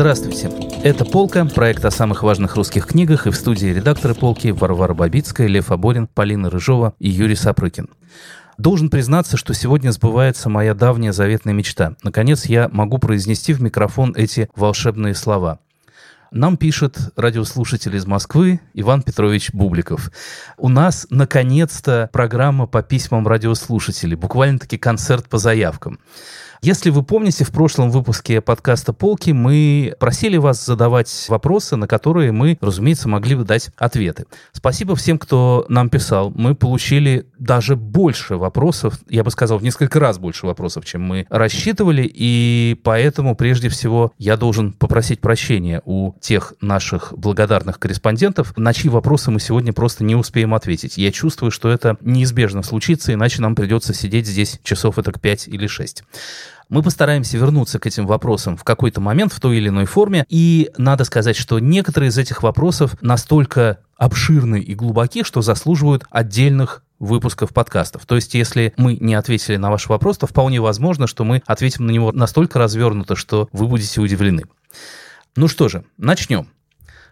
Здравствуйте. Это «Полка», проект о самых важных русских книгах, и в студии редакторы «Полки» Варвара Бабицкая, Лев Аборин, Полина Рыжова и Юрий Сапрыкин. Должен признаться, что сегодня сбывается моя давняя заветная мечта. Наконец я могу произнести в микрофон эти волшебные слова. Нам пишет радиослушатель из Москвы Иван Петрович Бубликов. У нас, наконец-то, программа по письмам радиослушателей, буквально-таки концерт по заявкам. Если вы помните, в прошлом выпуске подкаста «Полки» мы просили вас задавать вопросы, на которые мы, разумеется, могли бы дать ответы. Спасибо всем, кто нам писал. Мы получили даже больше вопросов, я бы сказал, в несколько раз больше вопросов, чем мы рассчитывали, и поэтому, прежде всего, я должен попросить прощения у тех наших благодарных корреспондентов, на чьи вопросы мы сегодня просто не успеем ответить. Я чувствую, что это неизбежно случится, иначе нам придется сидеть здесь часов это 5 или 6. Мы постараемся вернуться к этим вопросам в какой-то момент в той или иной форме. И надо сказать, что некоторые из этих вопросов настолько обширны и глубоки, что заслуживают отдельных выпусков подкастов. То есть, если мы не ответили на ваш вопрос, то вполне возможно, что мы ответим на него настолько развернуто, что вы будете удивлены. Ну что же, начнем.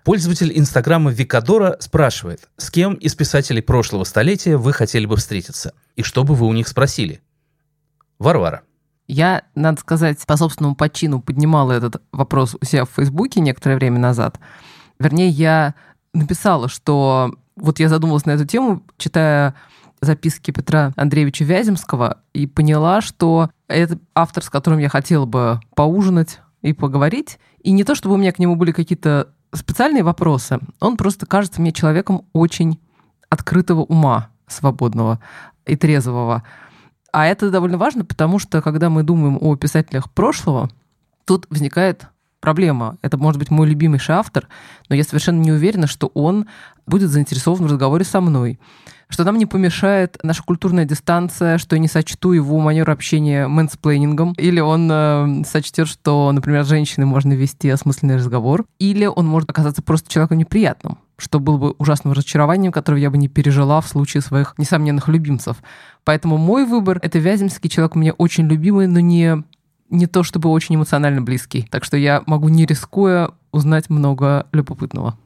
Пользователь Инстаграма Викадора спрашивает, с кем из писателей прошлого столетия вы хотели бы встретиться? И что бы вы у них спросили? Варвара. Я, надо сказать, по собственному почину поднимала этот вопрос у себя в Фейсбуке некоторое время назад. Вернее, я написала, что вот я задумалась на эту тему, читая записки Петра Андреевича Вяземского, и поняла, что это автор, с которым я хотела бы поужинать и поговорить. И не то, чтобы у меня к нему были какие-то специальные вопросы, он просто кажется мне человеком очень открытого ума, свободного и трезвого. А это довольно важно, потому что когда мы думаем о писателях прошлого, тут возникает проблема. Это может быть мой любимейший автор, но я совершенно не уверена, что он будет заинтересован в разговоре со мной. Что нам не помешает наша культурная дистанция, что я не сочту его манеру общения мэнсплейнингом, или он э, сочтет, что, например, с женщиной можно вести осмысленный разговор, или он может оказаться просто человеком неприятным что было бы ужасным разочарованием, которое я бы не пережила в случае своих несомненных любимцев. Поэтому мой выбор — это Вяземский, человек у меня очень любимый, но не, не то чтобы очень эмоционально близкий. Так что я могу, не рискуя, узнать много любопытного.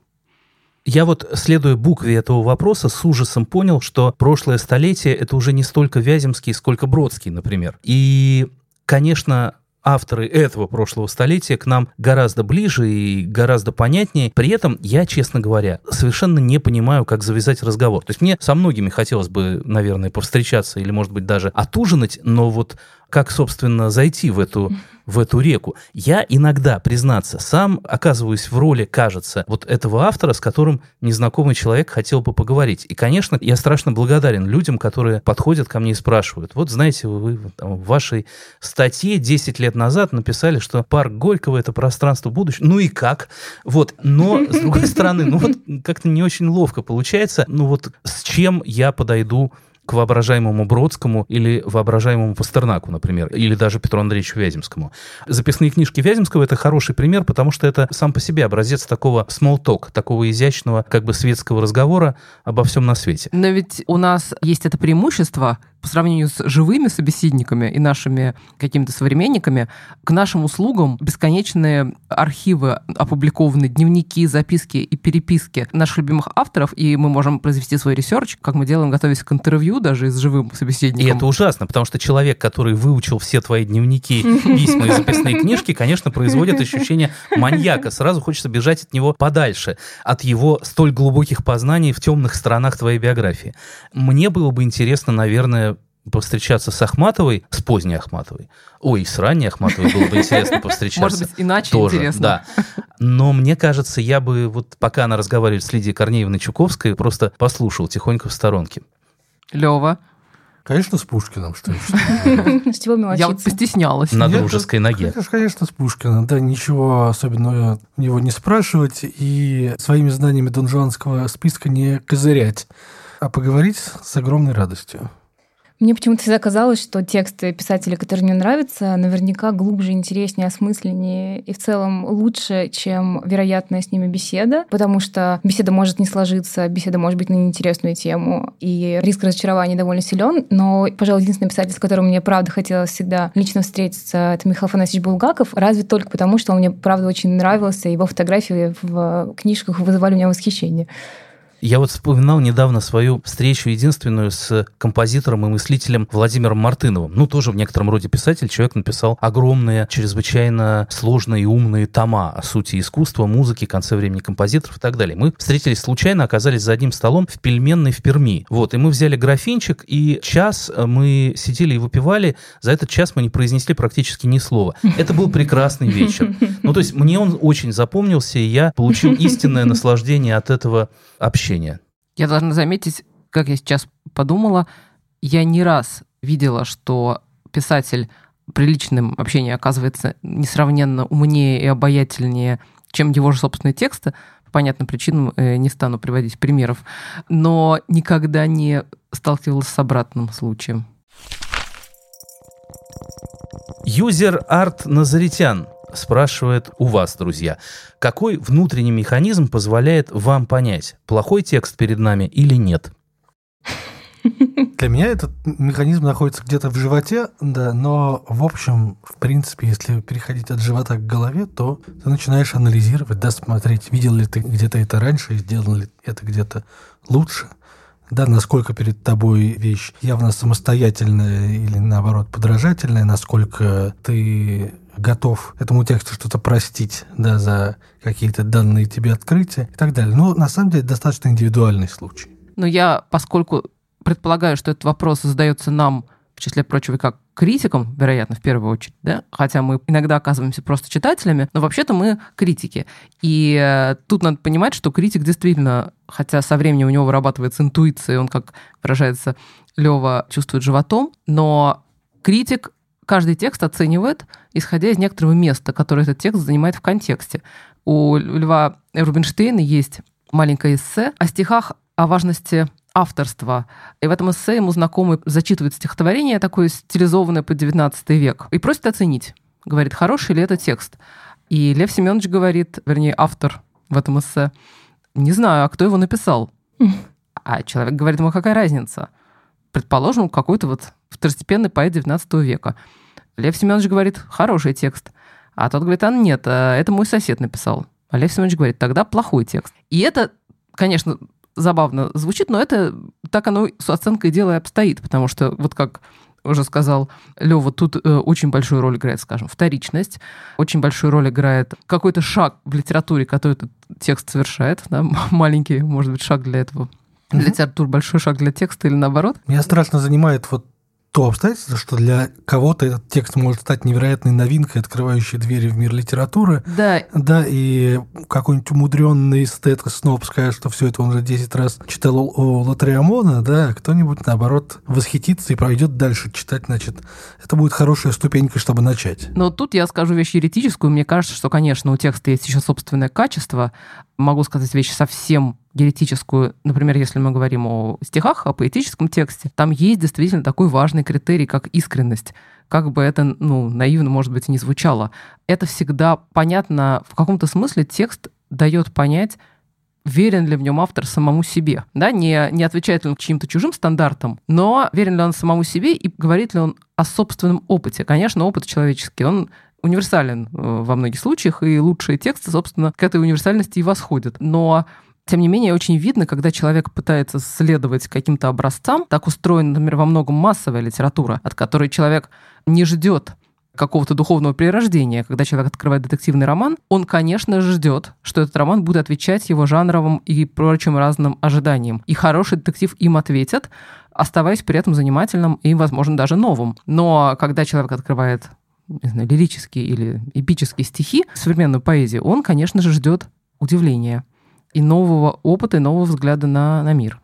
Я вот, следуя букве этого вопроса, с ужасом понял, что прошлое столетие — это уже не столько Вяземский, сколько Бродский, например. И, конечно, авторы этого прошлого столетия к нам гораздо ближе и гораздо понятнее. При этом я, честно говоря, совершенно не понимаю, как завязать разговор. То есть мне со многими хотелось бы, наверное, повстречаться или, может быть, даже отужинать, но вот как, собственно, зайти в эту, в эту реку. Я иногда, признаться, сам оказываюсь в роли, кажется, вот этого автора, с которым незнакомый человек хотел бы поговорить. И, конечно, я страшно благодарен людям, которые подходят ко мне и спрашивают, вот знаете, вы там, в вашей статье 10 лет назад написали, что парк Горького — это пространство будущего. Ну и как? Вот, но, с другой стороны, ну вот как-то не очень ловко получается, ну вот с чем я подойду к воображаемому Бродскому или воображаемому Пастернаку, например, или даже Петру Андреевичу Вяземскому. Записные книжки Вяземского — это хороший пример, потому что это сам по себе образец такого small talk, такого изящного как бы светского разговора обо всем на свете. Но ведь у нас есть это преимущество — по сравнению с живыми собеседниками и нашими какими-то современниками, к нашим услугам бесконечные архивы, опубликованные дневники, записки и переписки наших любимых авторов, и мы можем произвести свой research, как мы делаем, готовясь к интервью даже с живым собеседником. И это ужасно, потому что человек, который выучил все твои дневники, письма и записные книжки, конечно, производит ощущение маньяка. Сразу хочется бежать от него подальше, от его столь глубоких познаний в темных сторонах твоей биографии. Мне было бы интересно, наверное, повстречаться с Ахматовой, с поздней Ахматовой. Ой, с ранней Ахматовой было бы интересно повстречаться. Может быть, иначе Тоже, интересно. Да. Но мне кажется, я бы, вот пока она разговаривает с Лидией Корнеевной Чуковской, просто послушал тихонько в сторонке. Лева. Конечно, с Пушкиным, что С чего Я вот постеснялась. На дружеской ноге. Конечно, с Пушкиным. Да, ничего особенного его не спрашивать и своими знаниями донжуанского списка не козырять, а поговорить с огромной радостью. Мне почему-то всегда казалось, что тексты писателя, которые мне нравятся, наверняка глубже, интереснее, осмысленнее и в целом лучше, чем вероятная с ними беседа, потому что беседа может не сложиться, беседа может быть на неинтересную тему, и риск разочарования довольно силен. Но, пожалуй, единственный писатель, с которым мне правда хотелось всегда лично встретиться, это Михаил Афанасьевич Булгаков, разве только потому, что он мне правда очень нравился, его фотографии в книжках вызывали у меня восхищение. Я вот вспоминал недавно свою встречу единственную с композитором и мыслителем Владимиром Мартыновым. Ну, тоже в некотором роде писатель. Человек написал огромные, чрезвычайно сложные и умные тома о сути искусства, музыки, конце времени композиторов и так далее. Мы встретились случайно, оказались за одним столом в пельменной в Перми. Вот, и мы взяли графинчик, и час мы сидели и выпивали. За этот час мы не произнесли практически ни слова. Это был прекрасный вечер. Ну, то есть мне он очень запомнился, и я получил истинное наслаждение от этого общения. Я должна заметить, как я сейчас подумала, я не раз видела, что писатель при личном общении оказывается несравненно умнее и обаятельнее, чем его же собственные тексты. По понятным причинам э, не стану приводить примеров, но никогда не сталкивалась с обратным случаем. Юзер Арт Назаритян спрашивает у вас, друзья, какой внутренний механизм позволяет вам понять, плохой текст перед нами или нет? Для меня этот механизм находится где-то в животе, да, но в общем, в принципе, если переходить от живота к голове, то ты начинаешь анализировать, да, смотреть, видел ли ты где-то это раньше, сделал ли это где-то лучше, да, насколько перед тобой вещь явно самостоятельная или, наоборот, подражательная, насколько ты готов этому тексту что-то простить, да, за какие-то данные тебе открытия и так далее. Но на самом деле достаточно индивидуальный случай. Но я, поскольку предполагаю, что этот вопрос задается нам, в числе прочего, как критикам, вероятно, в первую очередь, да, хотя мы иногда оказываемся просто читателями, но вообще-то мы критики. И э, тут надо понимать, что критик действительно, хотя со временем у него вырабатывается интуиция, он, как выражается Лева, чувствует животом, но критик каждый текст оценивает, исходя из некоторого места, которое этот текст занимает в контексте. У Льва Рубинштейна есть маленькое эссе о стихах о важности авторства. И в этом эссе ему знакомый зачитывает стихотворение такое стилизованное под 19 век и просит оценить. Говорит, хороший ли это текст. И Лев Семенович говорит, вернее, автор в этом эссе, не знаю, а кто его написал. А человек говорит ему, какая разница? Предположим, какой-то вот второстепенный поэт 19 века. Лев Семенович говорит, хороший текст. А тот говорит, а нет, а это мой сосед написал. А Лев Семенович говорит, тогда плохой текст. И это, конечно, забавно звучит, но это так оно с оценкой дела и обстоит, потому что вот как уже сказал Лева, тут э, очень большую роль играет, скажем, вторичность, очень большую роль играет какой-то шаг в литературе, который этот текст совершает, да, маленький, может быть, шаг для этого. Для литературы большой шаг для текста или наоборот? Меня страшно занимает вот то обстоятельство, что для кого-то этот текст может стать невероятной новинкой, открывающей двери в мир литературы. Да. Да, и какой-нибудь умудренный эстет снова скажет, что все это он уже 10 раз читал у Латриамона, да, а кто-нибудь, наоборот, восхитится и пройдет дальше читать, значит, это будет хорошая ступенька, чтобы начать. Но тут я скажу вещь еретическую. Мне кажется, что, конечно, у текста есть еще собственное качество. Могу сказать вещь совсем еретическую, например, если мы говорим о стихах, о поэтическом тексте, там есть действительно такой важный критерий, как искренность. Как бы это, ну, наивно, может быть, и не звучало. Это всегда понятно, в каком-то смысле текст дает понять, верен ли в нем автор самому себе. Да? Не, не отвечает ли он к чьим-то чужим стандартам, но верен ли он самому себе и говорит ли он о собственном опыте. Конечно, опыт человеческий, он универсален э, во многих случаях, и лучшие тексты, собственно, к этой универсальности и восходят. Но тем не менее, очень видно, когда человек пытается следовать каким-то образцам, так устроена, например, во многом массовая литература, от которой человек не ждет какого-то духовного перерождения, когда человек открывает детективный роман, он, конечно же, ждет, что этот роман будет отвечать его жанровым и прочим разным ожиданиям. И хороший детектив им ответит, оставаясь при этом занимательным и, возможно, даже новым. Но когда человек открывает не знаю, лирические или эпические стихи, современную поэзию, он, конечно же, ждет удивления и нового опыта, и нового взгляда на, на мир.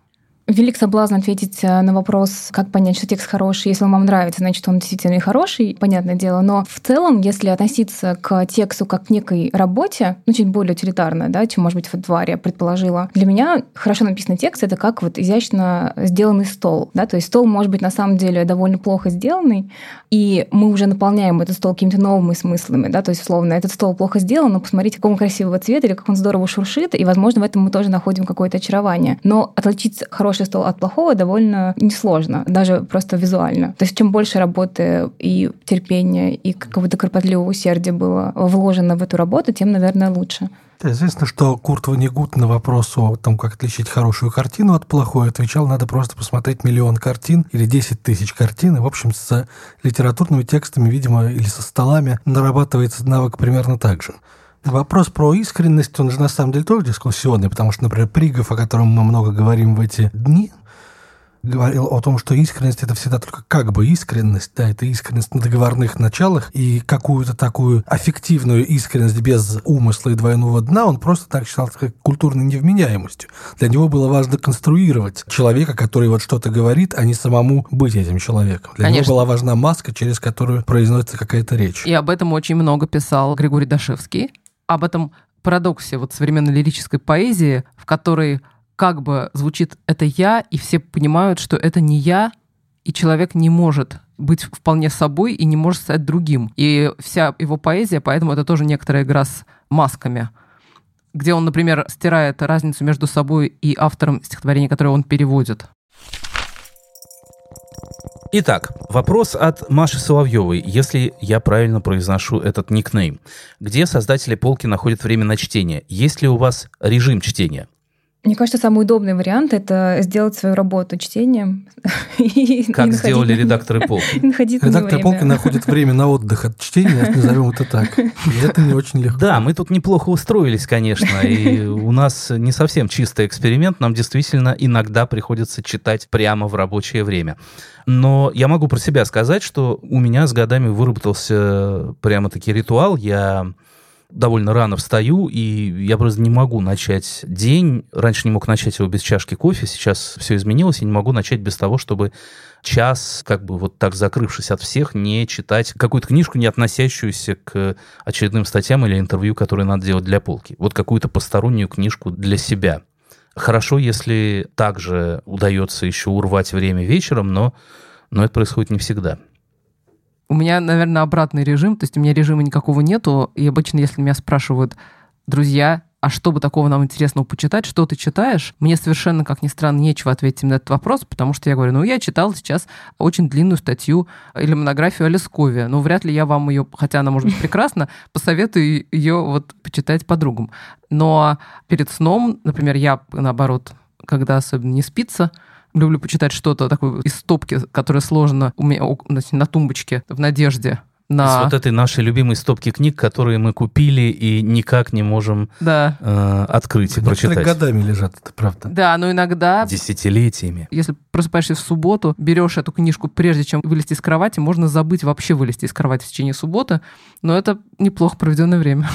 Велик соблазн ответить э, на вопрос, как понять, что текст хороший. Если он вам нравится, значит, он действительно и хороший, понятное дело. Но в целом, если относиться к тексту как к некой работе, ну, чуть более утилитарно, да, чем, может быть, в предположила, для меня хорошо написанный текст — это как вот изящно сделанный стол. Да? То есть стол может быть на самом деле довольно плохо сделанный, и мы уже наполняем этот стол какими-то новыми смыслами. Да? То есть, условно, этот стол плохо сделан, но посмотрите, какого красивого цвета или как он здорово шуршит, и, возможно, в этом мы тоже находим какое-то очарование. Но отличить хороший хороший стол от плохого довольно несложно, даже просто визуально. То есть чем больше работы и терпения, и какого-то кропотливого усердия было вложено в эту работу, тем, наверное, лучше. Да, известно, что Курт Ванигут на вопрос о том, как отличить хорошую картину от плохой, отвечал, надо просто посмотреть миллион картин или 10 тысяч картин. И, в общем, с литературными текстами, видимо, или со столами нарабатывается навык примерно так же. Вопрос про искренность, он же на самом деле тоже дискуссионный, потому что, например, Пригов, о котором мы много говорим в эти дни, говорил о том, что искренность это всегда только как бы искренность, да, это искренность на договорных началах, и какую-то такую аффективную искренность без умысла и двойного дна он просто так считал как культурной невменяемостью. Для него было важно конструировать человека, который вот что-то говорит, а не самому быть этим человеком. Для Конечно. него была важна маска, через которую произносится какая-то речь. И об этом очень много писал Григорий Дашевский об этом парадоксе вот современной лирической поэзии, в которой как бы звучит «это я», и все понимают, что это не я, и человек не может быть вполне собой и не может стать другим. И вся его поэзия, поэтому это тоже некоторая игра с масками, где он, например, стирает разницу между собой и автором стихотворения, которое он переводит. Итак, вопрос от Маши Соловьевой, если я правильно произношу этот никнейм. Где создатели полки находят время на чтение? Есть ли у вас режим чтения? Мне кажется, самый удобный вариант – это сделать свою работу чтением. Как сделали редакторы полки. Редакторы полки находят время на отдых от чтения, назовем это так. И это не очень легко. Да, мы тут неплохо устроились, конечно, и у нас не совсем чистый эксперимент, нам действительно иногда приходится читать прямо в рабочее время. Но я могу про себя сказать, что у меня с годами выработался прямо-таки ритуал. Я довольно рано встаю, и я просто не могу начать день. Раньше не мог начать его без чашки кофе, сейчас все изменилось, и не могу начать без того, чтобы час, как бы вот так закрывшись от всех, не читать какую-то книжку, не относящуюся к очередным статьям или интервью, которые надо делать для полки. Вот какую-то постороннюю книжку для себя. Хорошо, если также удается еще урвать время вечером, но, но это происходит не всегда. У меня, наверное, обратный режим, то есть у меня режима никакого нету, и обычно, если меня спрашивают друзья, а что бы такого нам интересного почитать, что ты читаешь, мне совершенно, как ни странно, нечего ответить на этот вопрос, потому что я говорю, ну, я читал сейчас очень длинную статью или монографию о Лескове, но вряд ли я вам ее, хотя она может быть прекрасна, посоветую ее вот почитать подругам. Но перед сном, например, я, наоборот, когда особенно не спится, люблю почитать что-то такое из стопки, которое сложено у меня на тумбочке в надежде на... Из вот этой нашей любимой стопки книг, которые мы купили и никак не можем да. э, открыть и прочитать. годами лежат, это правда. Да, но иногда... Десятилетиями. Если просыпаешься в субботу, берешь эту книжку, прежде чем вылезти из кровати, можно забыть вообще вылезти из кровати в течение субботы, но это неплохо проведенное время.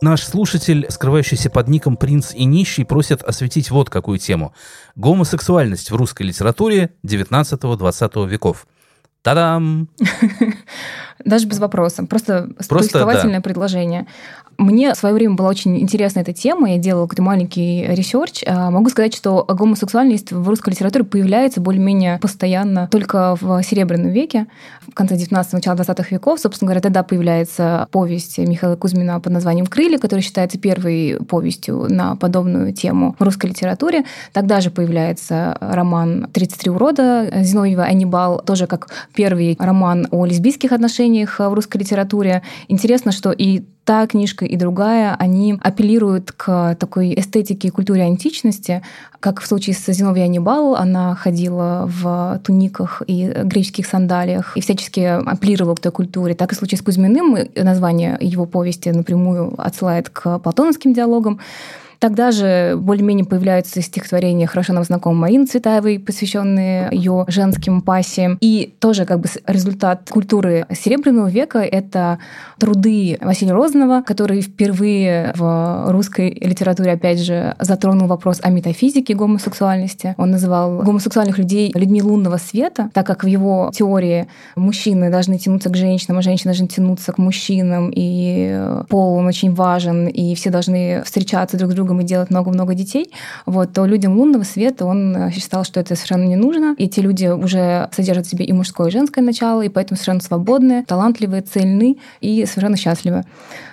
Наш слушатель, скрывающийся под ником «Принц и нищий», просит осветить вот какую тему. Гомосексуальность в русской литературе 19-20 веков. Та-дам! Даже без вопроса. Просто, Просто да. предложение. Мне в свое время была очень интересна эта тема, я делала какой-то маленький research. А, могу сказать, что гомосексуальность в русской литературе появляется более-менее постоянно только в Серебряном веке, в конце 19 начало 20 веков. Собственно говоря, тогда появляется повесть Михаила Кузьмина под названием «Крылья», которая считается первой повестью на подобную тему в русской литературе. Тогда же появляется роман «33 урода» Зиновьева «Аннибал», тоже как первый роман о лесбийских отношениях в русской литературе. Интересно, что и та книжка и другая, они апеллируют к такой эстетике и культуре античности, как в случае с Зиновьей Анибал, она ходила в туниках и греческих сандалиях и всячески апеллировала к той культуре, так и в случае с Кузьминым название его повести напрямую отсылает к платоновским диалогам. Тогда же более-менее появляются стихотворения хорошо нам знакомой Марины Цветаевой, посвященные ее женским пассиям. И тоже как бы результат культуры Серебряного века — это труды Василия Розанова, который впервые в русской литературе, опять же, затронул вопрос о метафизике гомосексуальности. Он называл гомосексуальных людей людьми лунного света, так как в его теории мужчины должны тянуться к женщинам, а женщины должны тянуться к мужчинам, и пол он очень важен, и все должны встречаться друг с другом и делать много-много детей, вот, то людям лунного света он считал, что это совершенно не нужно. И эти люди уже содержат в себе и мужское, и женское начало, и поэтому совершенно свободные, талантливые, цельны и совершенно счастливы.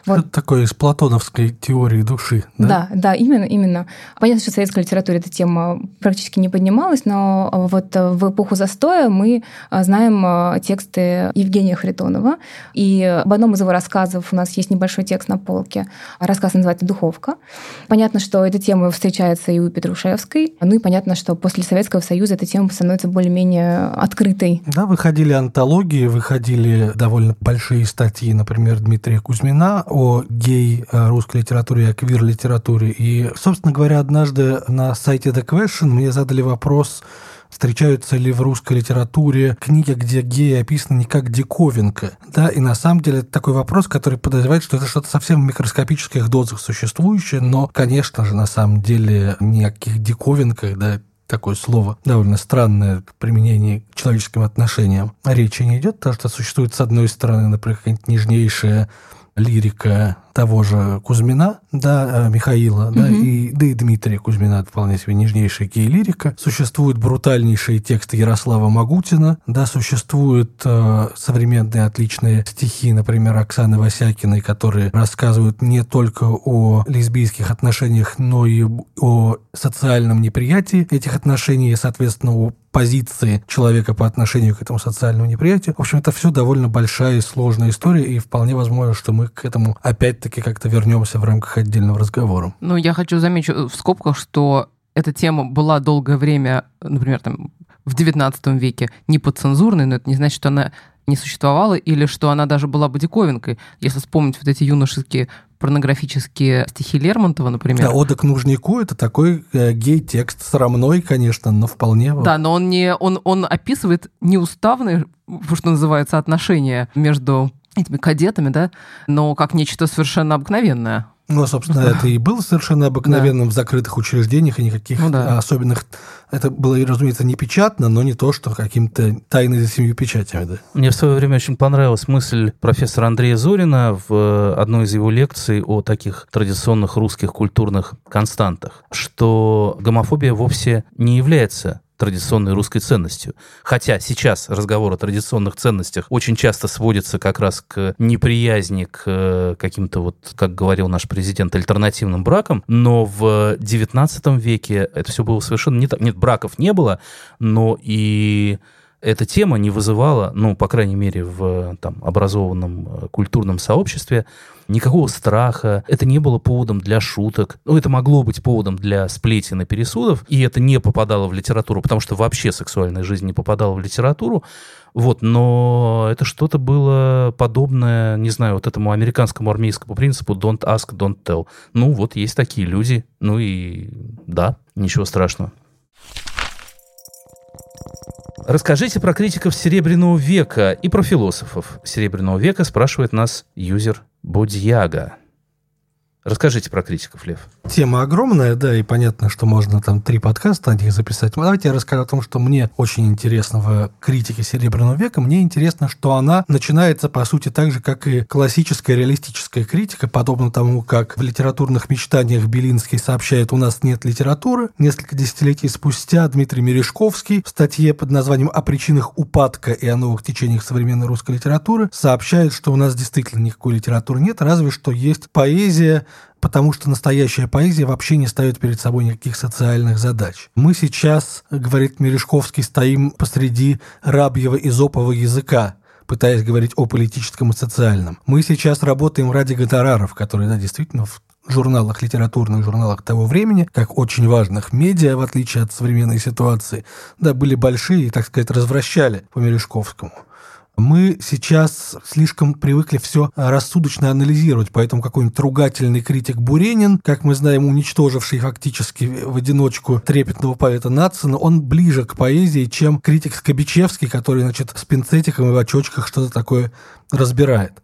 Вот. Это такое из платоновской теории души, да? Да, да, именно, именно. Понятно, что в советской литературе эта тема практически не поднималась, но вот в эпоху застоя мы знаем тексты Евгения Харитонова, и об одном из его рассказов у нас есть небольшой текст на полке. Рассказ называется «Духовка». Понятно, что эта тема встречается и у Петрушевской, ну и понятно, что после Советского Союза эта тема становится более-менее открытой. Да, выходили антологии, выходили довольно большие статьи, например, Дмитрия Кузьмина о гей-русской литературе, о квир-литературе. И, собственно говоря, однажды на сайте The Question мне задали вопрос, встречаются ли в русской литературе книги, где геи описаны не как диковинка. Да, и на самом деле это такой вопрос, который подозревает, что это что-то совсем в микроскопических дозах существующее, но, конечно же, на самом деле ни о каких диковинках, да, такое слово довольно странное в применении к человеческим отношениям. Речи не идет, потому что существует, с одной стороны, например, какая-нибудь нежнейшая лирика того же Кузьмина, да, э, Михаила, угу. да, и, да и Дмитрия Кузьмина, вполне себе нежнейшая гей-лирика. Существуют брутальнейшие тексты Ярослава Магутина, да, существуют э, современные отличные стихи, например, Оксаны Васякиной, которые рассказывают не только о лесбийских отношениях, но и о социальном неприятии этих отношений, и, соответственно, о позиции человека по отношению к этому социальному неприятию. В общем, это все довольно большая и сложная история, и вполне возможно, что мы к этому опять-таки как-то вернемся в рамках отдельного разговора. Ну, я хочу заметить в скобках, что эта тема была долгое время, например, там, в XIX веке не подцензурной, но это не значит, что она не существовала или что она даже была бы диковинкой. Если вспомнить вот эти юношеские порнографические стихи Лермонтова, например. Да, «Ода к нужнику» — это такой э, гей-текст, срамной, конечно, но вполне... Да, но он, не, он, он описывает неуставные, что называется, отношения между этими кадетами, да, но как нечто совершенно обыкновенное. Ну, собственно, это и было совершенно обыкновенным да. в закрытых учреждениях, и никаких ну, да. особенных... Это было, разумеется, не печатно, но не то, что каким-то тайной за семью печатями. Да. Мне в свое время очень понравилась мысль профессора Андрея Зорина в одной из его лекций о таких традиционных русских культурных константах, что гомофобия вовсе не является традиционной русской ценностью. Хотя сейчас разговор о традиционных ценностях очень часто сводится как раз к неприязни к э, каким-то, вот, как говорил наш президент, альтернативным бракам, но в XIX веке это все было совершенно не так. Нет, браков не было, но и эта тема не вызывала, ну, по крайней мере, в там, образованном э, культурном сообществе, никакого страха. Это не было поводом для шуток. Ну, это могло быть поводом для сплетен и пересудов, и это не попадало в литературу, потому что вообще сексуальная жизнь не попадала в литературу. Вот, но это что-то было подобное, не знаю, вот этому американскому армейскому принципу don't ask, don't tell. Ну, вот есть такие люди. Ну и да, ничего страшного. Расскажите про критиков Серебряного века и про философов Серебряного века, спрашивает нас юзер Будьяга. Расскажите про критиков, Лев. Тема огромная, да, и понятно, что можно там три подкаста о них записать. Давайте я расскажу о том, что мне очень интересно в критике Серебряного века. Мне интересно, что она начинается, по сути, так же, как и классическая реалистическая критика, подобно тому, как в литературных мечтаниях Белинский сообщает «У нас нет литературы». Несколько десятилетий спустя Дмитрий Мережковский в статье под названием «О причинах упадка и о новых течениях современной русской литературы» сообщает, что у нас действительно никакой литературы нет, разве что есть поэзия, потому что настоящая поэзия вообще не ставит перед собой никаких социальных задач. Мы сейчас, говорит Мережковский, стоим посреди рабьего изопового языка, пытаясь говорить о политическом и социальном. Мы сейчас работаем ради гонораров, которые, да, действительно, в журналах, литературных журналах того времени, как очень важных медиа, в отличие от современной ситуации, да, были большие и, так сказать, развращали по Мережковскому. Мы сейчас слишком привыкли все рассудочно анализировать, поэтому какой-нибудь ругательный критик Буренин, как мы знаем, уничтоживший фактически в одиночку трепетного поэта Нацина, он ближе к поэзии, чем критик Скобичевский, который, значит, с пинцетиком и в очочках что-то такое разбирает.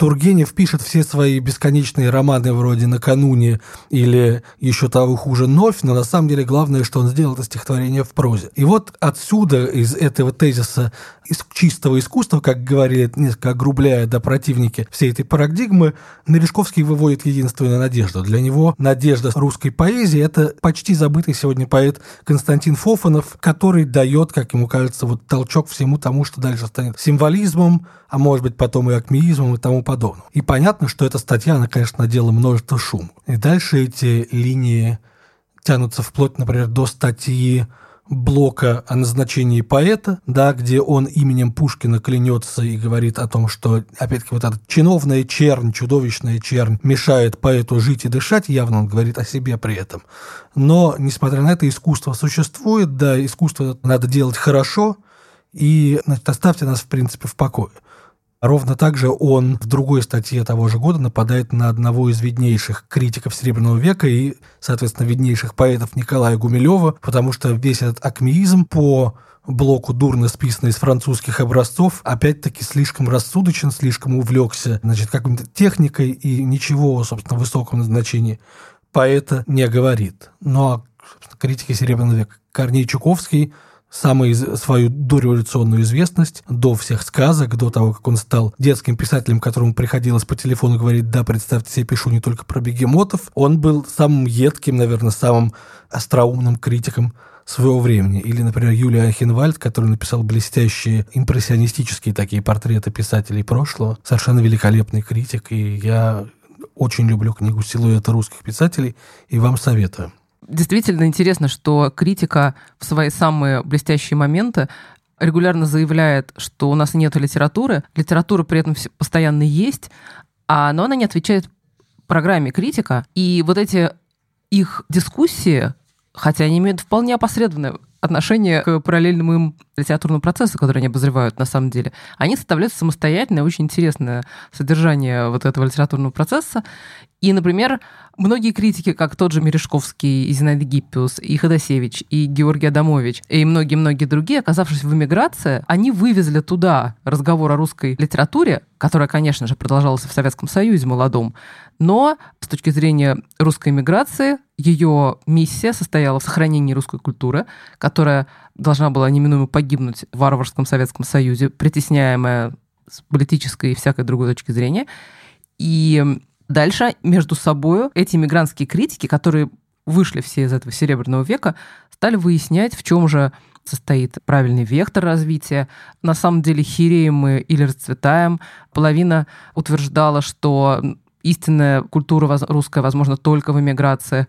Тургенев пишет все свои бесконечные романы вроде «Накануне» или еще того хуже «Новь», но на самом деле главное, что он сделал, это стихотворение в прозе. И вот отсюда, из этого тезиса из чистого искусства, как говорили, несколько огрубляя до противники всей этой парадигмы, Мережковский выводит единственную надежду. Для него надежда русской поэзии – это почти забытый сегодня поэт Константин Фофанов, который дает, как ему кажется, вот толчок всему тому, что дальше станет символизмом, а может быть потом и акмеизмом и тому подобное. И понятно, что эта статья, она, конечно, надела множество шума. И дальше эти линии тянутся вплоть, например, до статьи блока о назначении поэта, да, где он именем Пушкина клянется и говорит о том, что, опять-таки, вот эта чиновная чернь, чудовищная чернь мешает поэту жить и дышать, явно он говорит о себе при этом. Но, несмотря на это, искусство существует, да, искусство надо делать хорошо, и значит, оставьте нас, в принципе, в покое. Ровно так же он в другой статье того же года нападает на одного из виднейших критиков Серебряного века и, соответственно, виднейших поэтов Николая Гумилева, потому что весь этот акмеизм по блоку дурно списанный из французских образцов, опять-таки слишком рассудочен, слишком увлекся, значит, какой-то техникой и ничего, собственно, высокого назначения поэта не говорит. Ну а критики Серебряного века Корней Чуковский – самую свою дореволюционную известность, до всех сказок, до того, как он стал детским писателем, которому приходилось по телефону говорить, да, представьте себе, пишу не только про бегемотов, он был самым едким, наверное, самым остроумным критиком своего времени. Или, например, Юлия Ахенвальд, который написал блестящие импрессионистические такие портреты писателей прошлого. Совершенно великолепный критик, и я очень люблю книгу «Силуэты русских писателей» и вам советую действительно интересно, что критика в свои самые блестящие моменты регулярно заявляет, что у нас нет литературы, литература при этом постоянно есть, а, но она не отвечает программе критика. И вот эти их дискуссии, хотя они имеют вполне опосредованное отношение к параллельному им литературному процессу, который они обозревают на самом деле, они составляют самостоятельное, очень интересное содержание вот этого литературного процесса. И, например, многие критики, как тот же Мережковский, и Зинаида Гиппиус, и Ходосевич, и Георгий Адамович, и многие-многие другие, оказавшись в эмиграции, они вывезли туда разговор о русской литературе, которая, конечно же, продолжалась в Советском Союзе молодом, но с точки зрения русской эмиграции ее миссия состояла в сохранении русской культуры, которая должна была неминуемо погибнуть в варварском Советском Союзе, притесняемая с политической и всякой другой точки зрения. И Дальше между собой эти мигрантские критики, которые вышли все из этого серебряного века, стали выяснять, в чем же состоит правильный вектор развития. На самом деле хиреем мы или расцветаем. Половина утверждала, что истинная культура русская возможно только в эмиграции.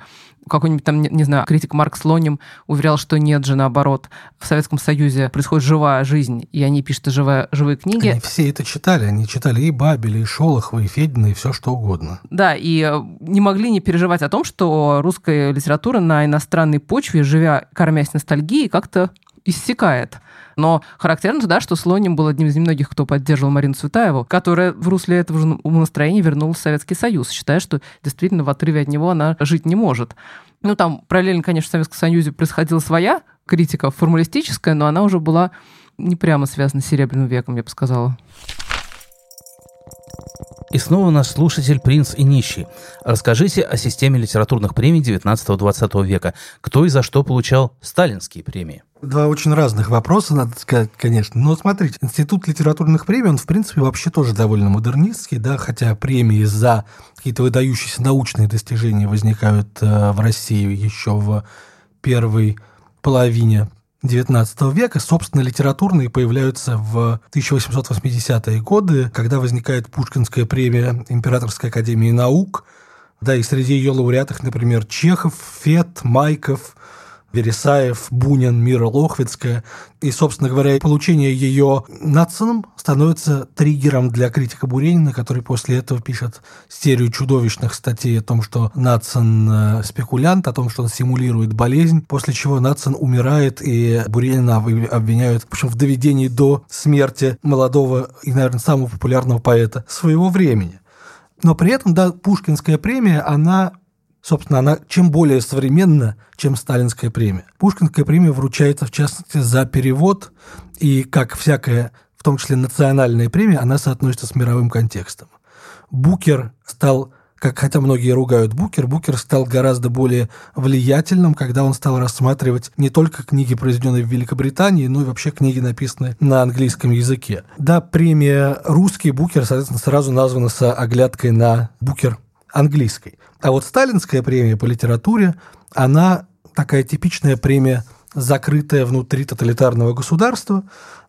Какой-нибудь там, не, знаю, критик Марк Слоним уверял, что нет же, наоборот. В Советском Союзе происходит живая жизнь, и они пишут живые, живые книги. Они все это читали. Они читали и Бабеля, и Шолохова, и Федина, и все что угодно. Да, и э, не могли не переживать о том, что русская литература на иностранной почве, живя, кормясь ностальгией, как-то иссякает. Но характерно, да, что Слоним был одним из немногих, кто поддерживал Марину Цветаеву, которая в русле этого же настроения вернулась в Советский Союз, считая, что действительно в отрыве от него она жить не может. Ну, там параллельно, конечно, в Советском Союзе происходила своя критика формалистическая, но она уже была не прямо связана с Серебряным веком, я бы сказала. И снова наш слушатель Принц и Нищий. Расскажите о системе литературных премий 19-20 века. Кто и за что получал сталинские премии? Два очень разных вопроса, надо сказать, конечно. Но смотрите, Институт литературных премий, он, в принципе, вообще тоже довольно модернистский, да, хотя премии за какие-то выдающиеся научные достижения возникают э, в России еще в первой половине XIX века, собственно, литературные появляются в 1880-е годы, когда возникает Пушкинская премия Императорской академии наук, да, и среди ее лауреатов, например, Чехов, Фет, Майков, Вересаев, Бунин, Мира Лохвицкая. И, собственно говоря, получение ее Натсоном становится триггером для критика Буренина, который после этого пишет серию чудовищных статей о том, что Натсон э, спекулянт, о том, что он симулирует болезнь, после чего Натсон умирает, и Буренина обвиняют в, общем, в доведении до смерти молодого и, наверное, самого популярного поэта своего времени. Но при этом, да, Пушкинская премия, она Собственно, она чем более современна, чем сталинская премия. Пушкинская премия вручается, в частности, за перевод, и, как всякая, в том числе национальная премия, она соотносится с мировым контекстом. Букер стал как хотя многие ругают Букер, Букер стал гораздо более влиятельным, когда он стал рассматривать не только книги, произведенные в Великобритании, но и вообще книги, написанные на английском языке. Да, премия «Русский Букер», соответственно, сразу названа с оглядкой на Букер английской. А вот сталинская премия по литературе, она такая типичная премия, закрытая внутри тоталитарного государства,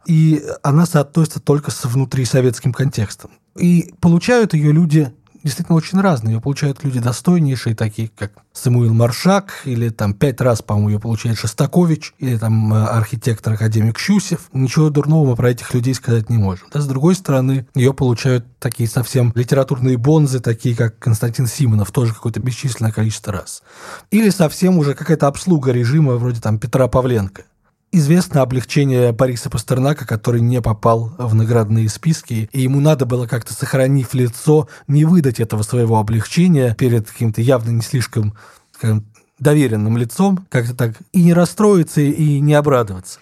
и она соотносится только с внутрисоветским контекстом. И получают ее люди действительно очень разные. Ее получают люди достойнейшие, такие как Самуил Маршак, или там пять раз, по-моему, ее получает Шостакович, или там э, архитектор академик Щусев. Ничего дурного мы про этих людей сказать не можем. Да, с другой стороны, ее получают такие совсем литературные бонзы, такие как Константин Симонов, тоже какое-то бесчисленное количество раз. Или совсем уже какая-то обслуга режима, вроде там Петра Павленко. Известно облегчение Бориса Пастернака, который не попал в наградные списки, и ему надо было как-то, сохранив лицо, не выдать этого своего облегчения перед каким-то явно не слишком скажем, доверенным лицом, как-то так, и не расстроиться, и не обрадоваться.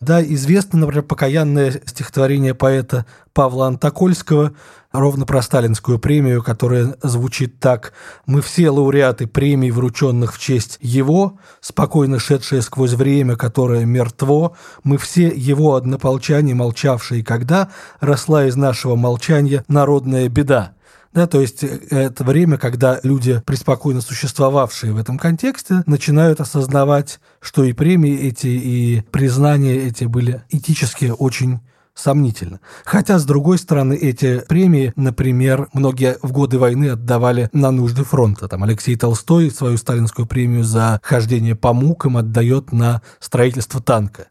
Да, известно, например, покаянное стихотворение поэта Павла Антокольского ровно про сталинскую премию, которая звучит так. «Мы все лауреаты премий, врученных в честь его, спокойно шедшие сквозь время, которое мертво, мы все его однополчане, молчавшие, когда росла из нашего молчания народная беда». Да, то есть э, это время, когда люди, преспокойно существовавшие в этом контексте, начинают осознавать, что и премии эти, и признания эти были этически очень сомнительно. Хотя, с другой стороны, эти премии, например, многие в годы войны отдавали на нужды фронта. Там Алексей Толстой свою сталинскую премию за хождение по мукам отдает на строительство танка.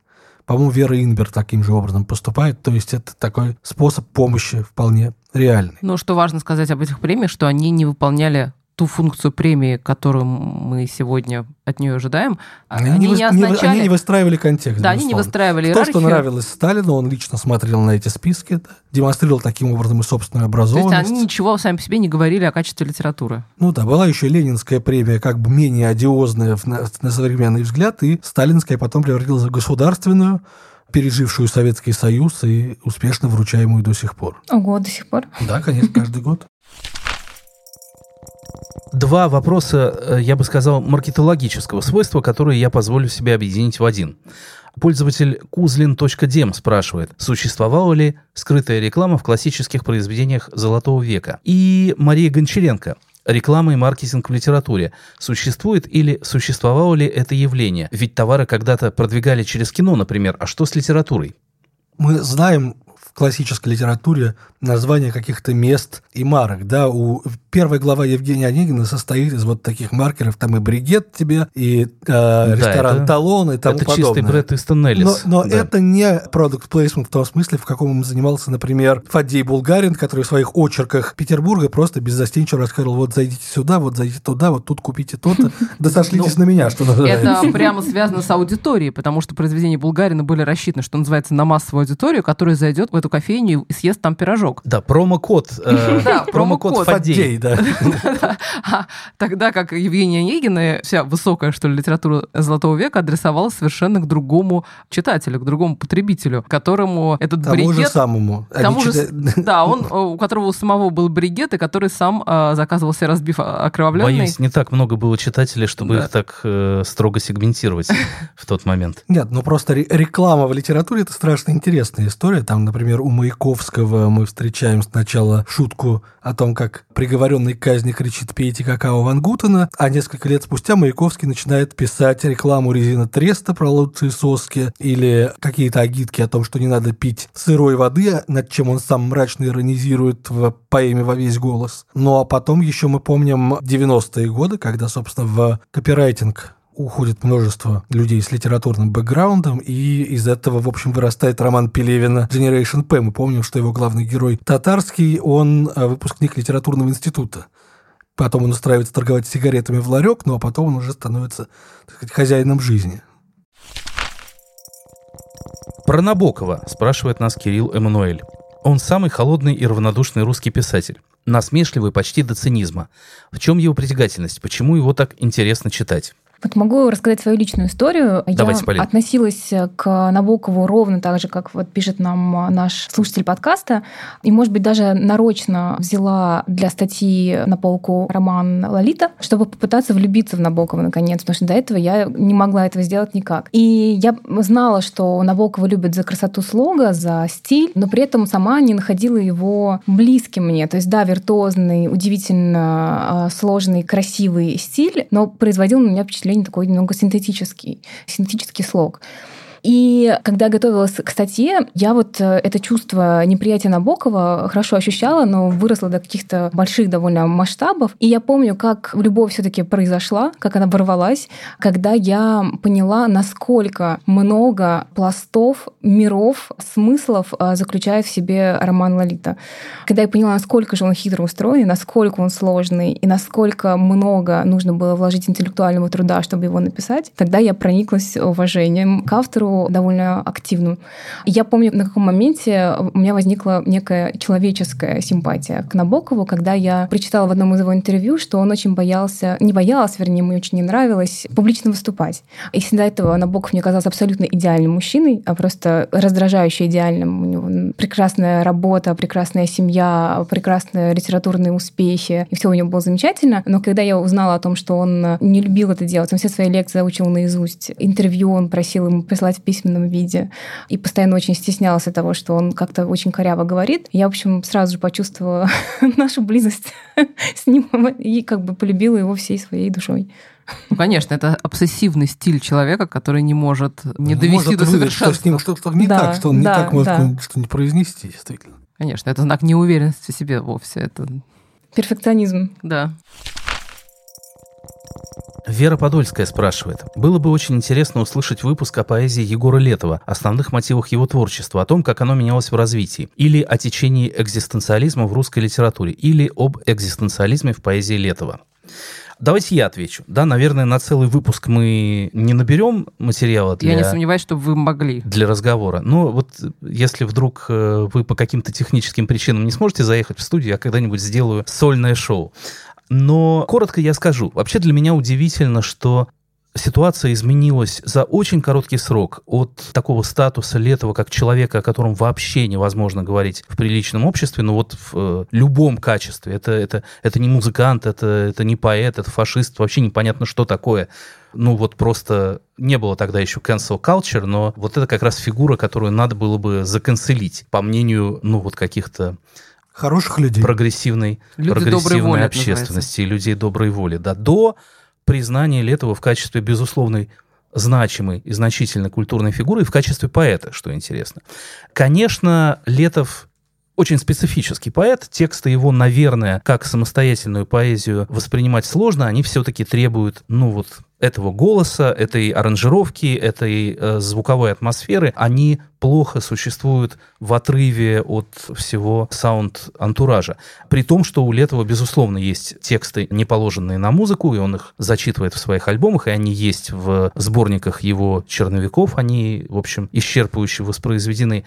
По-моему, Вера Инбер таким же образом поступает. То есть это такой способ помощи вполне реальный. Но что важно сказать об этих премиях, что они не выполняли ту функцию премии, которую мы сегодня от нее ожидаем, они, они не, не означали... Они не выстраивали контекст. Да, они не выстраивали иерархию. То, что нравилось Сталину, он лично смотрел на эти списки, да, демонстрировал таким образом и собственную образованность. То есть они ничего сами по себе не говорили о качестве литературы. Ну да, была еще Ленинская премия, как бы менее одиозная на, на современный взгляд, и сталинская потом превратилась в государственную, пережившую Советский Союз и успешно вручаемую до сих пор. Ого, до сих пор? Да, конечно, каждый год. Два вопроса, э, я бы сказал, маркетологического свойства, которые я позволю себе объединить в один. Пользователь kuzlin.dem спрашивает, существовала ли скрытая реклама в классических произведениях Золотого века? И Мария Гончаренко, реклама и маркетинг в литературе. Существует или существовало ли это явление? Ведь товары когда-то продвигали через кино, например. А что с литературой? Мы знаем в классической литературе названия каких-то мест и марок. Да, у первая глава Евгения Онегина состоит из вот таких маркеров. Там и бригет тебе, и э, да, ресторан это, Талон, и тому это подобное. чистый Брэд Истон Эллис. Но, но да. это не продукт плейсмент в том смысле, в каком он занимался, например, Фадей Булгарин, который в своих очерках Петербурга просто беззастенчиво рассказывал, вот зайдите сюда, вот зайдите туда, вот тут купите то-то, да сошлитесь ну, на меня, что называется. Это прямо связано с аудиторией, потому что произведения Булгарина были рассчитаны, что называется, на массовую аудиторию, которая зайдет в эту кофейню и съест там пирожок. Да, промокод. Э, да, промокод Фадей. да. А тогда как Евгения Онегина, вся высокая, что ли, литература Золотого века адресовалась совершенно к другому читателю, к другому потребителю, которому этот бригет... Тому же самому. Тому же, да, он, у которого у самого был бригет, и который сам э, заказывал себе разбив окровавленный. Боюсь, не так много было читателей, чтобы их так э, строго сегментировать в тот момент. Нет, ну просто реклама в литературе – это страшно интересная история. Там, например, у Маяковского мы встречаем сначала шутку о том, как приговоренный к казни кричит «пейте какао Ван Гутена», а несколько лет спустя Маяковский начинает писать рекламу резина Треста про лучшие соски или какие-то агитки о том, что не надо пить сырой воды, над чем он сам мрачно иронизирует в поэме «Во весь голос». Ну а потом еще мы помним 90-е годы, когда, собственно, в копирайтинг уходит множество людей с литературным бэкграундом, и из этого, в общем, вырастает роман Пелевина Generation P. Мы помним, что его главный герой татарский, он э, выпускник литературного института. Потом он устраивается торговать сигаретами в ларек, ну а потом он уже становится так сказать, хозяином жизни. Про Набокова спрашивает нас Кирилл Эммануэль. Он самый холодный и равнодушный русский писатель. Насмешливый почти до цинизма. В чем его притягательность? Почему его так интересно читать? Вот могу рассказать свою личную историю. Давайте, Я Полин. относилась к Набокову ровно так же, как вот пишет нам наш слушатель подкаста. И, может быть, даже нарочно взяла для статьи на полку роман «Лолита», чтобы попытаться влюбиться в Набокова наконец, потому что до этого я не могла этого сделать никак. И я знала, что Набокова любят за красоту слога, за стиль, но при этом сама не находила его близким мне. То есть, да, виртуозный, удивительно а, сложный, красивый стиль, но производил на меня впечатление такой немного синтетический, синтетический слог. И когда готовилась к статье, я вот э, это чувство неприятия Набокова хорошо ощущала, но выросло до каких-то больших довольно масштабов. И я помню, как любовь все таки произошла, как она ворвалась, когда я поняла, насколько много пластов, миров, смыслов э, заключает в себе роман Лолита. Когда я поняла, насколько же он хитро устроен, насколько он сложный, и насколько много нужно было вложить интеллектуального труда, чтобы его написать, тогда я прониклась уважением к автору, довольно активным. Я помню, на каком моменте у меня возникла некая человеческая симпатия к Набокову, когда я прочитала в одном из его интервью, что он очень боялся, не боялся, вернее, мне очень не нравилось публично выступать. И всегда этого Набоков мне казался абсолютно идеальным мужчиной, а просто раздражающе идеальным. У него прекрасная работа, прекрасная семья, прекрасные литературные успехи, и все у него было замечательно. Но когда я узнала о том, что он не любил это делать, он все свои лекции заучил наизусть, интервью он просил ему прислать письменном виде и постоянно очень стеснялся того, что он как-то очень коряво говорит. Я, в общем, сразу же почувствовала нашу близость с ним и как бы полюбила его всей своей душой. Ну, конечно, это обсессивный стиль человека, который не может не Ну, довести может до совершенства. Что с ним что-то не Да, так, что он не да, так может да. что не произнести, действительно. Конечно, это знак неуверенности в себе вовсе. Это, Перфекционизм. да. Вера Подольская спрашивает. Было бы очень интересно услышать выпуск о поэзии Егора Летова, основных мотивах его творчества, о том, как оно менялось в развитии, или о течении экзистенциализма в русской литературе, или об экзистенциализме в поэзии Летова. Давайте я отвечу. Да, наверное, на целый выпуск мы не наберем материала для... Я не сомневаюсь, что вы могли. для разговора. Но вот если вдруг э, вы по каким-то техническим причинам не сможете заехать в студию, я когда-нибудь сделаю сольное шоу. Но коротко я скажу. Вообще для меня удивительно, что ситуация изменилась за очень короткий срок от такого статуса Летова как человека, о котором вообще невозможно говорить в приличном обществе, но вот в э, любом качестве. Это, это, это не музыкант, это, это не поэт, это фашист, вообще непонятно, что такое. Ну вот просто не было тогда еще cancel culture, но вот это как раз фигура, которую надо было бы заканцелить, по мнению, ну вот каких-то Хороших людей. прогрессивной, Люди доброй прогрессивной воли, общественности и людей доброй воли. Да, до признания Летова в качестве безусловной значимой и значительной культурной фигуры и в качестве поэта, что интересно. Конечно, Летов очень специфический поэт. Тексты его, наверное, как самостоятельную поэзию воспринимать сложно. Они все-таки требуют, ну вот, этого голоса, этой аранжировки, этой э, звуковой атмосферы. Они плохо существуют в отрыве от всего саунд-антуража. При том, что у Летова, безусловно, есть тексты, не положенные на музыку, и он их зачитывает в своих альбомах, и они есть в сборниках его черновиков, они, в общем, исчерпывающе воспроизведены.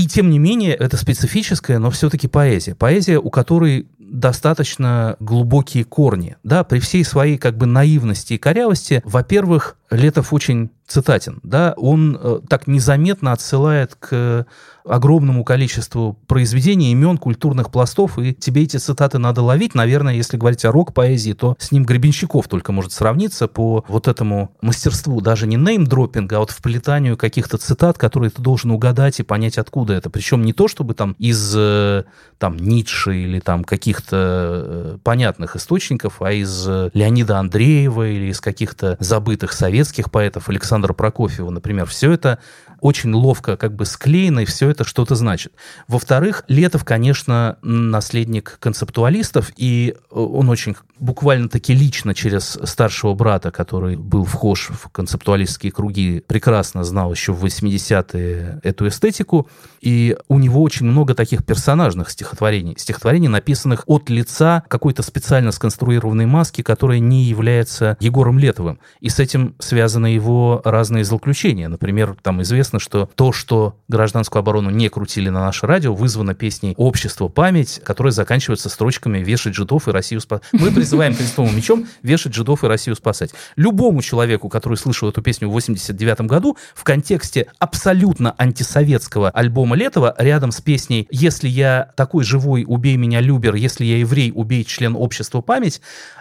И тем не менее, это специфическая, но все-таки поэзия. Поэзия, у которой достаточно глубокие корни. Да, при всей своей как бы наивности и корявости, во-первых, Летов очень цитатен. Да, он э, так незаметно отсылает к огромному количеству произведений, имен, культурных пластов, и тебе эти цитаты надо ловить. Наверное, если говорить о рок-поэзии, то с ним Гребенщиков только может сравниться по вот этому мастерству, даже не неймдропинга, а вот вплетанию каких-то цитат, которые ты должен угадать и понять, откуда это. Причем не то, чтобы там из э, там, Ницше или там каких-то э, понятных источников, а из э, Леонида Андреева или из каких-то забытых советских поэтов, Александра Прокофьева, например. Все это очень ловко как бы склеено, и все это что-то значит. Во-вторых, Летов, конечно, наследник концептуалистов, и он очень буквально-таки лично через старшего брата, который был вхож в концептуалистские круги, прекрасно знал еще в 80-е эту эстетику, и у него очень много таких персонажных стихотворений, стихотворений, написанных от лица какой-то специально сконструированной маски, которая не является Егором Летовым. И с этим связаны его разные злоключения. Например, там известно, что то, что гражданскую оборону не крутили на наше радио, вызвано песней «Общество. Память», которая заканчивается строчками «Вешать жидов и Россию спасать». Мы призываем крестовым мечом вешать жидов и Россию спасать. Любому человеку, который слышал эту песню в 89 году, в контексте абсолютно антисоветского альбома Летова, рядом с песней «Если я такой живой, убей меня, Любер, если я еврей, убей член общества память»,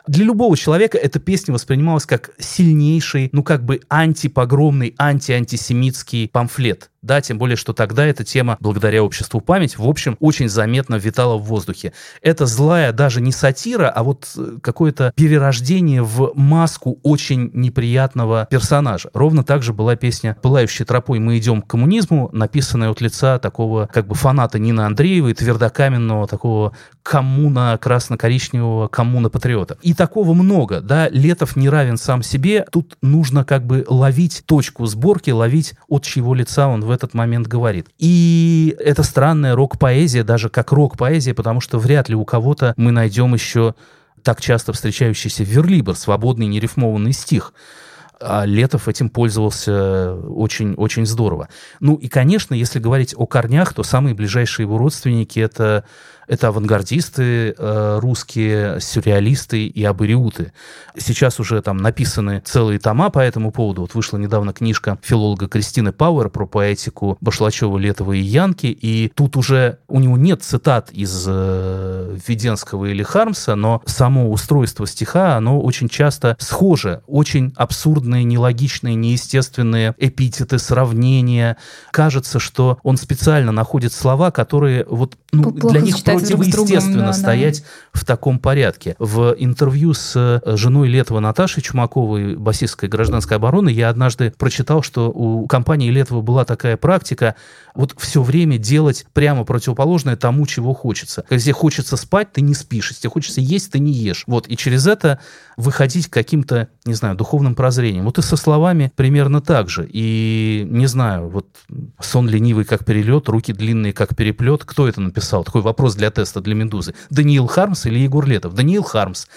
для любого человека эта песня воспринималась как сильнейший, ну как бы антипогромный, анти-антисемитский памфлет. Да, тем более, что тогда эта тема, благодаря обществу память, в общем, очень заметно витала в воздухе. Это злая даже не сатира, а вот э, какое-то перерождение в маску очень неприятного персонажа. Ровно так же была песня «Пылающей тропой мы идем к коммунизму», написанная от лица такого как бы фаната Нины Андреевой, твердокаменного такого коммуна красно-коричневого коммуна-патриота. И такого много, да, Летов не равен сам себе, тут нужно как бы ловить точку сборки, ловить от чьего лица он в этот момент говорит. И это странная рок-поэзия, даже как рок-поэзия, потому что вряд ли у кого-то мы найдем еще так часто встречающийся верлибр, свободный нерифмованный стих. А Летов этим пользовался очень-очень здорово. Ну и, конечно, если говорить о корнях, то самые ближайшие его родственники это это авангардисты э, русские, сюрреалисты и абориуты. Сейчас уже там написаны целые тома по этому поводу. Вот вышла недавно книжка филолога Кристины Пауэр про поэтику Башлачева, Летова и Янки, и тут уже у него нет цитат из э, Веденского или Хармса, но само устройство стиха, оно очень часто схоже, очень абсурдные, нелогичные, неестественные эпитеты, сравнения. Кажется, что он специально находит слова, которые вот ну, для них противоестественно другом, да, стоять да. в таком порядке. В интервью с э, женой Летова Наташей Чумаковой, басистской гражданской обороны, я однажды прочитал, что у компании Летова была такая практика вот все время делать прямо противоположное тому, чего хочется. Если хочется спать, ты не спишь. Если хочется есть, ты не ешь. Вот, и через это выходить каким-то, не знаю, духовным прозрением. Вот и со словами примерно так же. И, не знаю, вот сон ленивый, как перелет, руки длинные, как переплет. Кто это написал? Такой вопрос для теста для «Медузы». Даниил Хармс или Егор Летов? Даниил Хармс.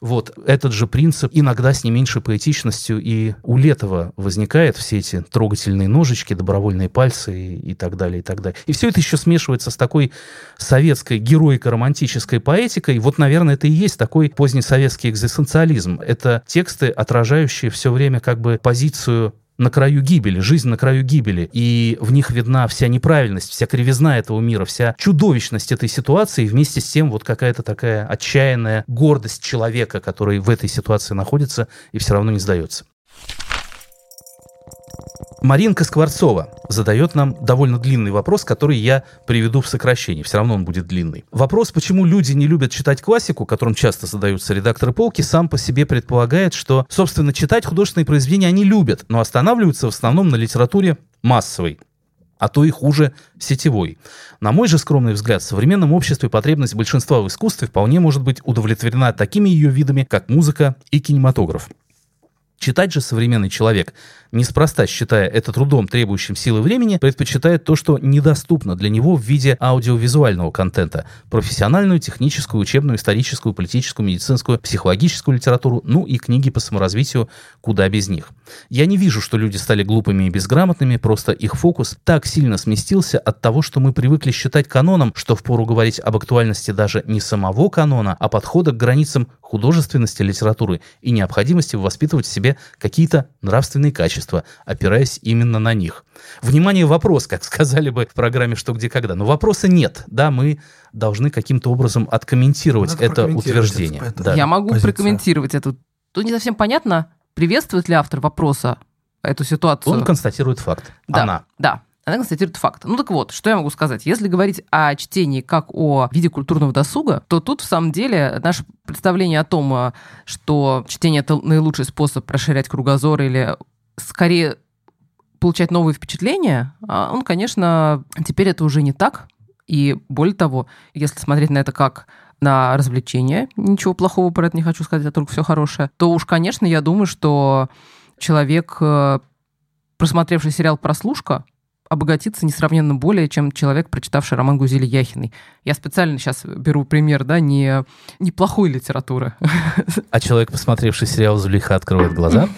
Вот этот же принцип иногда с не меньшей поэтичностью и у Летова возникает все эти трогательные ножички, добровольные пальцы и, и так далее, и так далее. И все это еще смешивается с такой советской героико-романтической поэтикой. Вот, наверное, это и есть такой позднесоветский экзистенциализм. Это тексты, отражающие все время как бы позицию на краю гибели, жизнь на краю гибели, и в них видна вся неправильность, вся кривизна этого мира, вся чудовищность этой ситуации, и вместе с тем вот какая-то такая отчаянная гордость человека, который в этой ситуации находится и все равно не сдается. Маринка Скворцова задает нам довольно длинный вопрос, который я приведу в сокращении. Все равно он будет длинный. Вопрос, почему люди не любят читать классику, которым часто задаются редакторы полки, сам по себе предполагает, что, собственно, читать художественные произведения они любят, но останавливаются в основном на литературе массовой а то и хуже сетевой. На мой же скромный взгляд, в современном обществе потребность большинства в искусстве вполне может быть удовлетворена такими ее видами, как музыка и кинематограф. Читать же современный человек, неспроста считая это трудом, требующим силы времени, предпочитает то, что недоступно для него в виде аудиовизуального контента. Профессиональную, техническую, учебную, историческую, политическую, медицинскую, психологическую литературу, ну и книги по саморазвитию, куда без них. Я не вижу, что люди стали глупыми и безграмотными, просто их фокус так сильно сместился от того, что мы привыкли считать каноном, что впору говорить об актуальности даже не самого канона, а подхода к границам художественности литературы и необходимости воспитывать в себе какие-то нравственные качества, опираясь именно на них. Внимание, вопрос, как сказали бы в программе «Что, где, когда». Но вопроса нет. Да, мы должны каким-то образом откомментировать Надо это утверждение. Это, да. Я могу позицию. прокомментировать это. Тут не совсем понятно, приветствует ли автор вопроса эту ситуацию. Он констатирует факт. Да, Она. Да, она констатирует факт. Ну так вот, что я могу сказать? Если говорить о чтении как о виде культурного досуга, то тут в самом деле наше представление о том, э, что чтение это наилучший способ расширять кругозор или скорее получать новые впечатления, а он, конечно, теперь это уже не так. И более того, если смотреть на это как на развлечения, ничего плохого про это не хочу сказать, а только все хорошее, то уж, конечно, я думаю, что человек, э, просмотревший сериал «Прослушка», обогатиться несравненно более, чем человек, прочитавший роман Гузели Яхиной. Я специально сейчас беру пример, да, не неплохой литературы. А человек, посмотревший сериал «Зулиха открывает глаза»?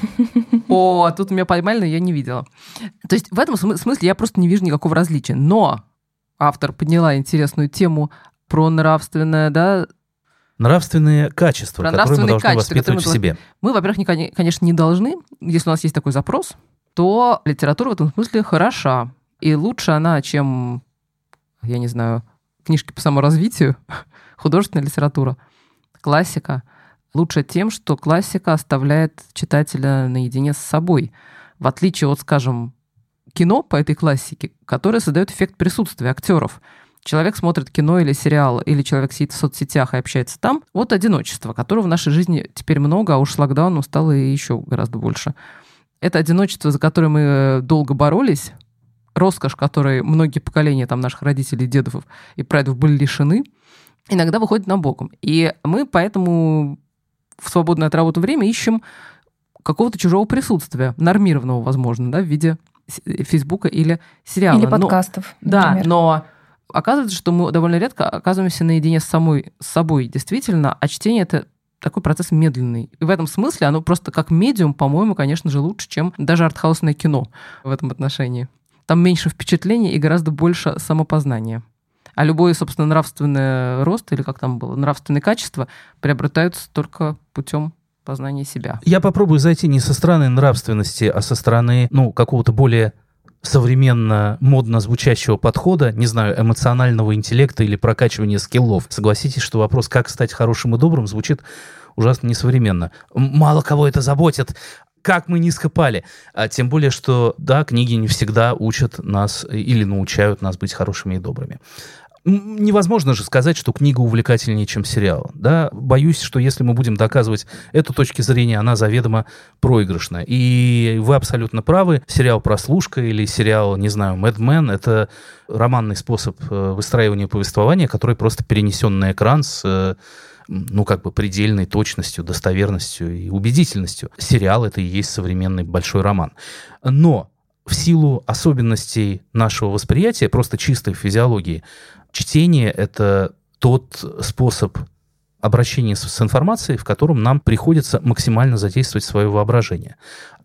О, а тут меня поймали, но я не видела. То есть в этом смысле я просто не вижу никакого различия. Но автор подняла интересную тему про нравственное, да, Нравственные качества, Про которые мы должны качества, воспитывать в которые себе. Мы, во-первых, не- конечно, не должны, если у нас есть такой запрос, то литература в этом смысле хороша. И лучше она, чем, я не знаю, книжки по саморазвитию, художественная литература, классика. Лучше тем, что классика оставляет читателя наедине с собой. В отличие от, скажем, кино по этой классике, которое создает эффект присутствия актеров. Человек смотрит кино или сериал, или человек сидит в соцсетях и общается там. Вот одиночество, которого в нашей жизни теперь много, а уж с локдауном стало еще гораздо больше. Это одиночество, за которое мы долго боролись, роскошь, которой многие поколения там, наших родителей, дедов и прадедов были лишены, иногда выходит на боком. И мы поэтому в свободное от работы время ищем какого-то чужого присутствия, нормированного, возможно, да, в виде с- Фейсбука или сериала. Или Но- подкастов, да, например. но оказывается, что мы довольно редко оказываемся наедине с, самой, с собой, действительно, а чтение это такой процесс медленный. И в этом смысле оно просто как медиум, по-моему, конечно же, лучше, чем даже артхаусное кино в этом отношении. Там меньше впечатлений и гораздо больше самопознания. А любой, собственно, нравственный рост, или как там было, нравственные качества приобретаются только путем познания себя. Я попробую зайти не со стороны нравственности, а со стороны, ну, какого-то более современно модно звучащего подхода, не знаю, эмоционального интеллекта или прокачивания скиллов. Согласитесь, что вопрос, как стать хорошим и добрым, звучит ужасно несовременно. Мало кого это заботит. Как мы низко пали. А тем более, что, да, книги не всегда учат нас э, или научают нас быть хорошими и добрыми. Невозможно же сказать, что книга увлекательнее, чем сериал. Да? Боюсь, что если мы будем доказывать эту точку зрения, она заведомо проигрышна. И вы абсолютно правы. Сериал «Прослушка» или сериал, не знаю, «Мэд Мен» — это романный способ э, выстраивания повествования, который просто перенесен на экран с э, ну, как бы предельной точностью, достоверностью и убедительностью. Сериал — это и есть современный большой роман. Но в силу особенностей нашего восприятия, просто чистой физиологии, чтение — это тот способ обращения с, с информацией, в котором нам приходится максимально задействовать свое воображение.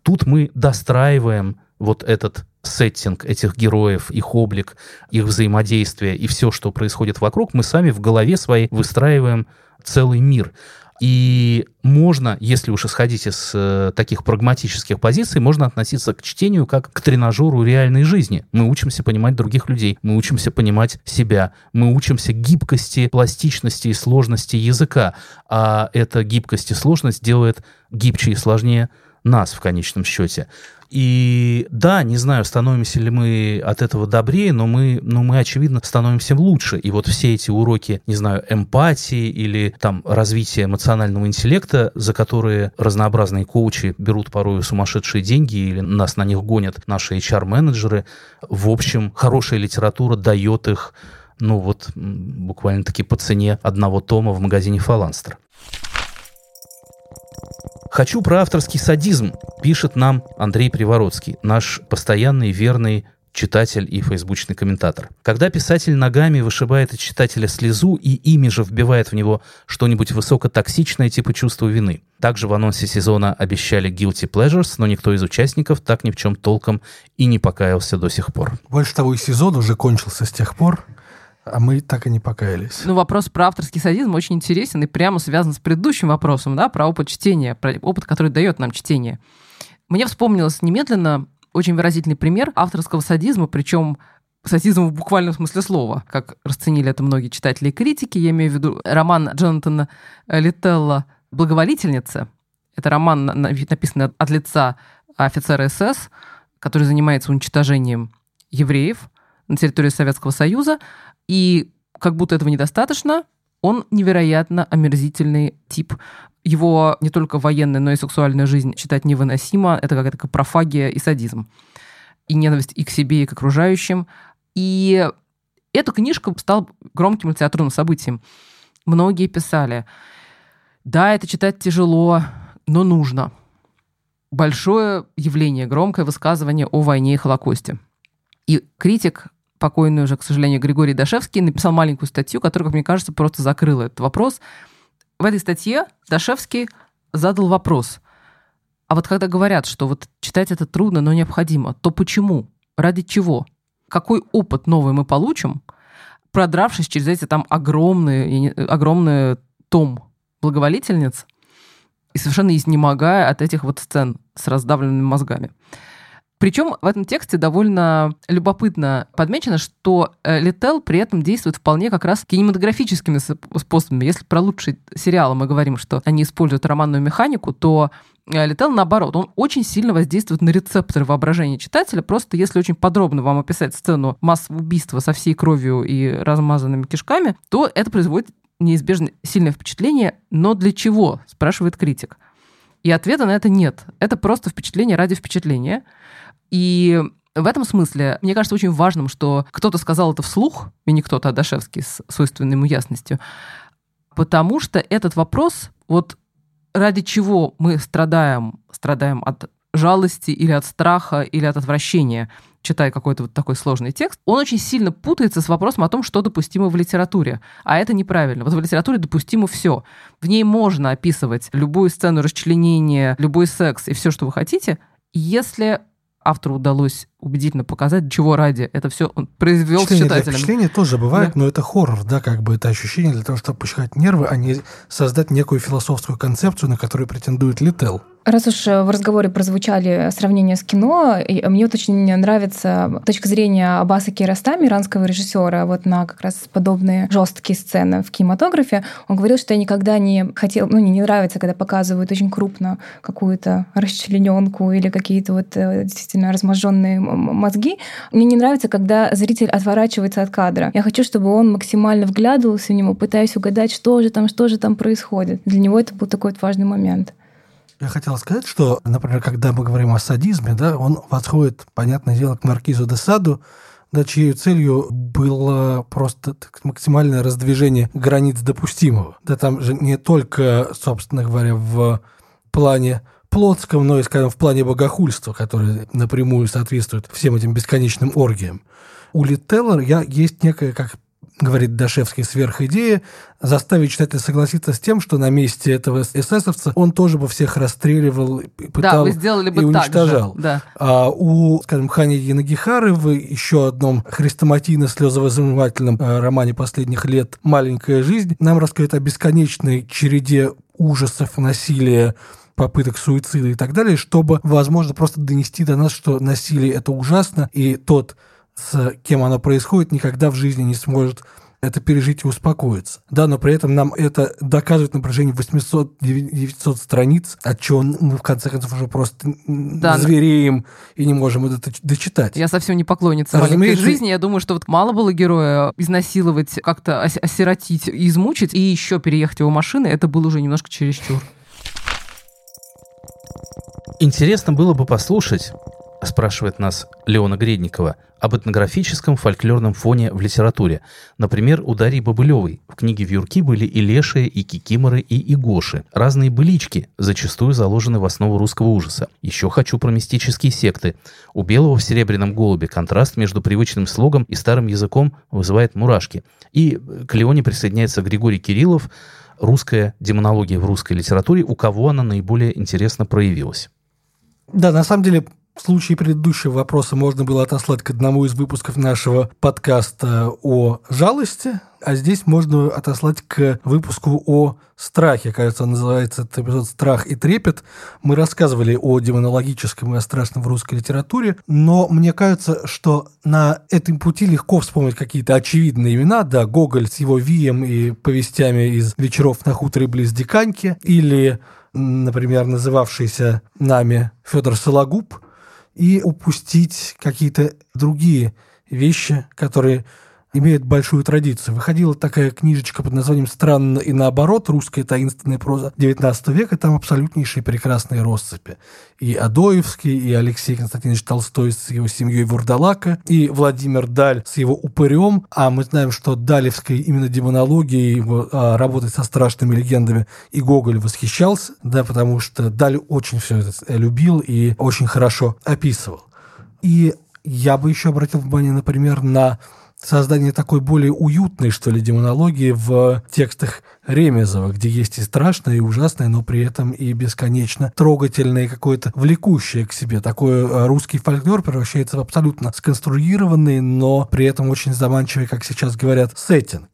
Тут мы достраиваем вот этот сеттинг этих героев, их облик, их взаимодействие и все, что происходит вокруг, мы сами в голове своей выстраиваем целый мир. И можно, если уж исходить из э, таких прагматических позиций, можно относиться к чтению как к тренажеру реальной жизни. Мы учимся понимать других людей, мы учимся понимать себя, мы учимся гибкости, пластичности и сложности языка. А эта гибкость и сложность делает гибче и сложнее нас в конечном счете. И да, не знаю, становимся ли мы от этого добрее, но мы, но мы очевидно, становимся лучше. И вот все эти уроки, не знаю, эмпатии или там развития эмоционального интеллекта, за которые разнообразные коучи берут порой сумасшедшие деньги или нас на них гонят наши HR-менеджеры, в общем, хорошая литература дает их ну вот буквально-таки по цене одного тома в магазине «Фаланстер». «Хочу про авторский садизм», пишет нам Андрей Привородский, наш постоянный верный читатель и фейсбучный комментатор. Когда писатель ногами вышибает из читателя слезу и ими же вбивает в него что-нибудь высокотоксичное типа чувства вины. Также в анонсе сезона обещали guilty pleasures, но никто из участников так ни в чем толком и не покаялся до сих пор. Больше того, и сезон уже кончился с тех пор, а мы так и не покаялись. Ну, вопрос про авторский садизм очень интересен и прямо связан с предыдущим вопросом, да, про опыт чтения, про опыт, который дает нам чтение. Мне вспомнилось немедленно очень выразительный пример авторского садизма, причем садизм в буквальном смысле слова, как расценили это многие читатели и критики. Я имею в виду роман Джонатана Лителла «Благоволительница». Это роман, на- на- написанный от лица офицера СС, который занимается уничтожением евреев на территории Советского Союза. И как будто этого недостаточно, он невероятно омерзительный тип. Его не только военная, но и сексуальная жизнь читать невыносимо. Это какая-то профагия и садизм. И ненависть и к себе, и к окружающим. И эта книжка стала громким литературным событием. многие писали, да, это читать тяжело, но нужно. Большое явление, громкое высказывание о войне и Холокосте. И критик, покойный уже, к сожалению, Григорий Дашевский, написал маленькую статью, которая, как мне кажется, просто закрыла этот вопрос. В этой статье Дашевский задал вопрос. А вот когда говорят, что вот читать это трудно, но необходимо, то почему? Ради чего? Какой опыт новый мы получим, продравшись через эти там огромные, огромные том благоволительниц и совершенно изнемогая от этих вот сцен с раздавленными мозгами. Причем в этом тексте довольно любопытно подмечено, что э, Лител при этом действует вполне как раз кинематографическими способами. Если про лучшие сериалы мы говорим, что они используют романную механику, то э, Лител наоборот, он очень сильно воздействует на рецепторы воображения читателя. Просто если очень подробно вам описать сцену массового убийства со всей кровью и размазанными кишками, то это производит неизбежно сильное впечатление, но для чего, спрашивает критик. И ответа на это нет. Это просто впечатление ради впечатления. И в этом смысле, мне кажется очень важным, что кто-то сказал это вслух, и не кто-то, а Дашевский с свойственной ему ясностью, потому что этот вопрос, вот ради чего мы страдаем, страдаем от жалости или от страха или от отвращения, читая какой-то вот такой сложный текст, он очень сильно путается с вопросом о том, что допустимо в литературе. А это неправильно. Вот в литературе допустимо все. В ней можно описывать любую сцену расчленения, любой секс и все, что вы хотите, если автору удалось убедительно показать, чего ради это все он произвел впечатление с читателем. Впечатление тоже бывает, Да. но это хоррор, да, как бы это ощущение для того, чтобы пощекать нервы, а не создать некую философскую концепцию, на которую претендует Лител. Раз уж э, в разговоре прозвучали сравнения с кино, и мне вот очень нравится точка зрения Аббаса Киростами, иранского режиссера, вот на как раз подобные жесткие сцены в кинематографе. Он говорил, что я никогда не хотел, ну, мне не нравится, когда показывают очень крупно какую-то расчлененку или какие-то вот э, действительно разможженные мозги. Мне не нравится, когда зритель отворачивается от кадра. Я хочу, чтобы он максимально вглядывался в него, пытаясь угадать, что же там, что же там происходит. Для него это был такой вот важный момент. Я хотел сказать, что, например, когда мы говорим о садизме, да, он восходит, понятное дело, к маркизу де Саду, да, чьей целью было просто так, максимальное раздвижение границ допустимого. Да, там же не только, собственно говоря, в плане плотском, но и, скажем, в плане богохульства, которое напрямую соответствует всем этим бесконечным оргиям. У Литтеллера я, есть некая, как говорит Дашевский, сверхидея, заставить читателя согласиться с тем, что на месте этого эсэсовца он тоже бы всех расстреливал, и Да, пытал вы сделали бы и уничтожал. же. Да. А у, скажем, Хани Янагихары в еще одном хрестоматийно-слезовозымательном э, романе последних лет «Маленькая жизнь» нам рассказывает о бесконечной череде ужасов, насилия, попыток суицида и так далее, чтобы, возможно, просто донести до нас, что насилие – это ужасно, и тот, с кем оно происходит, никогда в жизни не сможет это пережить и успокоиться. Да, но при этом нам это доказывает на протяжении 800-900 страниц, от чего мы, в конце концов, уже просто Да, но- звереем и не можем это дочитать. Я совсем не поклонница Разумеется. жизни. Я думаю, что вот мало было героя изнасиловать, как-то ос- осиротить и измучить, и еще переехать его машины, это было уже немножко чересчур. Интересно было бы послушать, спрашивает нас Леона Гредникова, об этнографическом фольклорном фоне в литературе. Например, у Дарьи Бобылевой в книге «Вьюрки» были и лешие, и кикиморы, и игоши. Разные былички, зачастую заложены в основу русского ужаса. Еще хочу про мистические секты. У Белого в «Серебряном голубе» контраст между привычным слогом и старым языком вызывает мурашки. И к Леоне присоединяется Григорий Кириллов, русская демонология в русской литературе, у кого она наиболее интересно проявилась. Да, на самом деле, в случае предыдущего вопроса можно было отослать к одному из выпусков нашего подкаста о жалости, а здесь можно отослать к выпуску о страхе. Кажется, он называется этот эпизод «Страх и трепет». Мы рассказывали о демонологическом и о страшном в русской литературе, но мне кажется, что на этом пути легко вспомнить какие-то очевидные имена. Да, Гоголь с его Вием и повестями из «Вечеров на хуторе близ Диканьки» или например, называвшийся нами Федор Сологуб, и упустить какие-то другие вещи, которые имеет большую традицию. Выходила такая книжечка под названием «Странно и наоборот. Русская таинственная проза XIX века». Там абсолютнейшие прекрасные россыпи. И Адоевский, и Алексей Константинович Толстой с его семьей Вурдалака, и Владимир Даль с его «Упырем». А мы знаем, что Далевской именно демонологией, его а, работой со страшными легендами, и Гоголь восхищался, да, потому что Даль очень все это любил и очень хорошо описывал. И я бы еще обратил внимание, например, на создание такой более уютной, что ли, демонологии в текстах Ремезова, где есть и страшное, и ужасное, но при этом и бесконечно трогательное, и какое-то влекущее к себе. Такой э, русский фольклор превращается в абсолютно сконструированный, но при этом очень заманчивый, как сейчас говорят, сеттинг.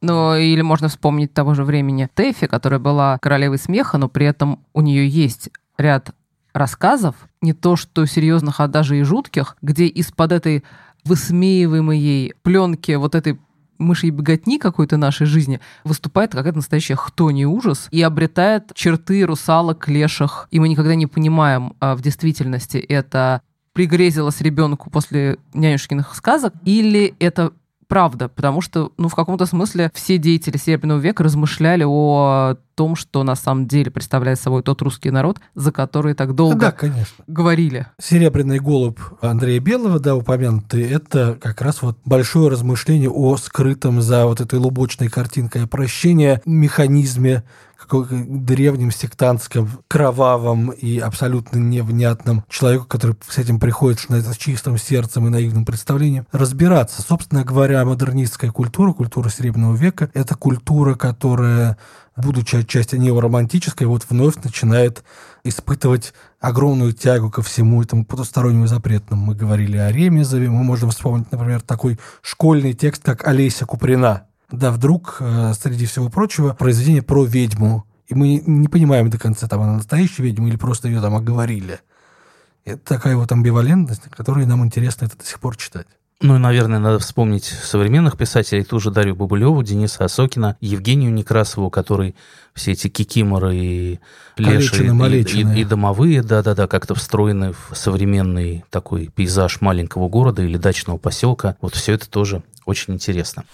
Ну, или можно вспомнить того же времени Тэфи, которая была королевой смеха, но при этом у нее есть ряд рассказов, не то что серьезных, а даже и жутких, где из-под этой высмеиваемой ей пленки вот этой мыши и беготни какой-то нашей жизни выступает какая-то настоящая хтонь и ужас и обретает черты русалок, леших. И мы никогда не понимаем а в действительности, это пригрезилось ребенку после нянюшкиных сказок, или это правда, потому что, ну, в каком-то смысле все деятели Серебряного века размышляли о том, что на самом деле представляет собой тот русский народ, за который так долго да, конечно. говорили. «Серебряный голубь» Андрея Белого, да, упомянутый, это как раз вот большое размышление о скрытом за вот этой лубочной картинкой прощения механизме древнем сектантском, кровавом и абсолютно невнятном человеку, который с этим приходит с чистым сердцем и наивным представлением, разбираться. Собственно говоря, модернистская культура, культура Серебряного века, это культура, которая будучи отчасти неоромантической, вот вновь начинает испытывать огромную тягу ко всему этому потустороннему запретному. Мы говорили о Ремезове, мы можем вспомнить, например, такой школьный текст, как «Олеся Куприна», да вдруг, э, среди всего прочего, произведение про ведьму. И мы не понимаем до конца, там она настоящая ведьма или просто ее там оговорили. Это такая вот амбивалентность, которую нам интересно это до сих пор читать. Ну и, наверное, надо вспомнить современных писателей, ту же Дарью Бабулеву, Дениса Осокина, Евгению Некрасову, который все эти кикиморы и леши, и, и, и домовые, да-да-да, как-то встроены в современный такой пейзаж маленького города или дачного поселка. Вот все это тоже очень интересно.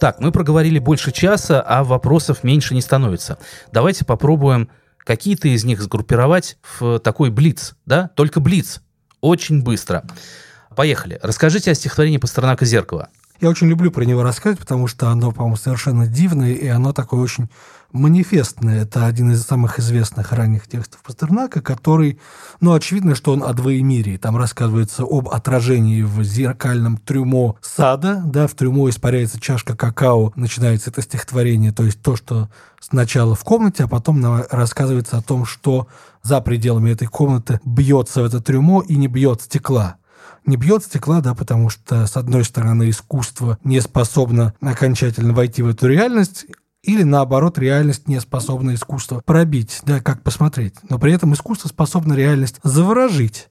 Так, мы проговорили больше часа, а вопросов меньше не становится. Давайте попробуем какие-то из них сгруппировать в такой блиц, да? Только блиц. Очень быстро. Поехали. Расскажите о стихотворении Пастернака «Зеркало». Я очень люблю про него рассказывать, потому что оно, по-моему, совершенно дивное, и оно такое очень манифестное. Это один из самых известных ранних текстов Пастернака, который, ну, очевидно, что он о двоемирии. Там рассказывается об отражении в зеркальном трюмо сада, да, в трюмо испаряется чашка какао, начинается это стихотворение, то есть то, что сначала в комнате, а потом рассказывается о том, что за пределами этой комнаты бьется в это трюмо и не бьет стекла не бьет стекла, да, потому что, с одной стороны, искусство не способно окончательно войти в эту реальность, или наоборот, реальность не способна искусство пробить, да, как посмотреть. Но при этом искусство способно реальность заворожить.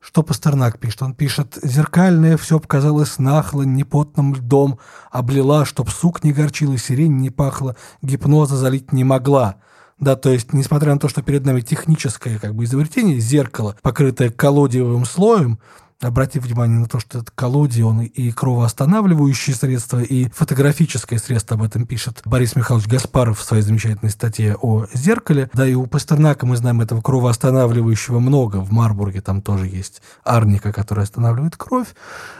Что Пастернак пишет? Он пишет, «Зеркальное все показалось нахло, непотным льдом, облила, чтоб сук не горчил и сирень не пахла, гипноза залить не могла». Да, то есть, несмотря на то, что перед нами техническое как бы изобретение, зеркало, покрытое колодиевым слоем, обратив внимание на то, что это коллодион и кровоостанавливающие средства, и фотографическое средство, об этом пишет Борис Михайлович Гаспаров в своей замечательной статье о зеркале. Да, и у Пастернака мы знаем этого кровоостанавливающего много. В Марбурге там тоже есть арника, которая останавливает кровь.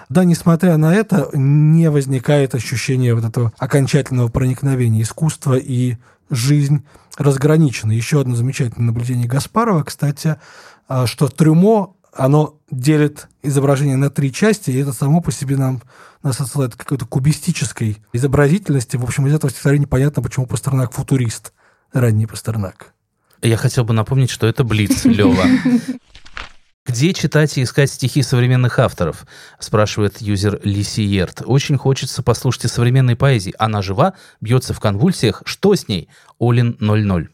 Да, несмотря на это, не возникает ощущения вот этого окончательного проникновения искусства и жизнь разграничена. Еще одно замечательное наблюдение Гаспарова, кстати, а, что Трюмо оно делит изображение на три части, и это само по себе нам нас отсылает к какой-то кубистической изобразительности. В общем, из этого стихотворения понятно, почему Пастернак футурист, ранний Пастернак. Я хотел бы напомнить, что это Блиц, Лева. Где читать и искать стихи современных авторов? Спрашивает юзер Лисиерт. Очень хочется послушать современной поэзии. Она жива, бьется в конвульсиях. Что с ней? Олин 00.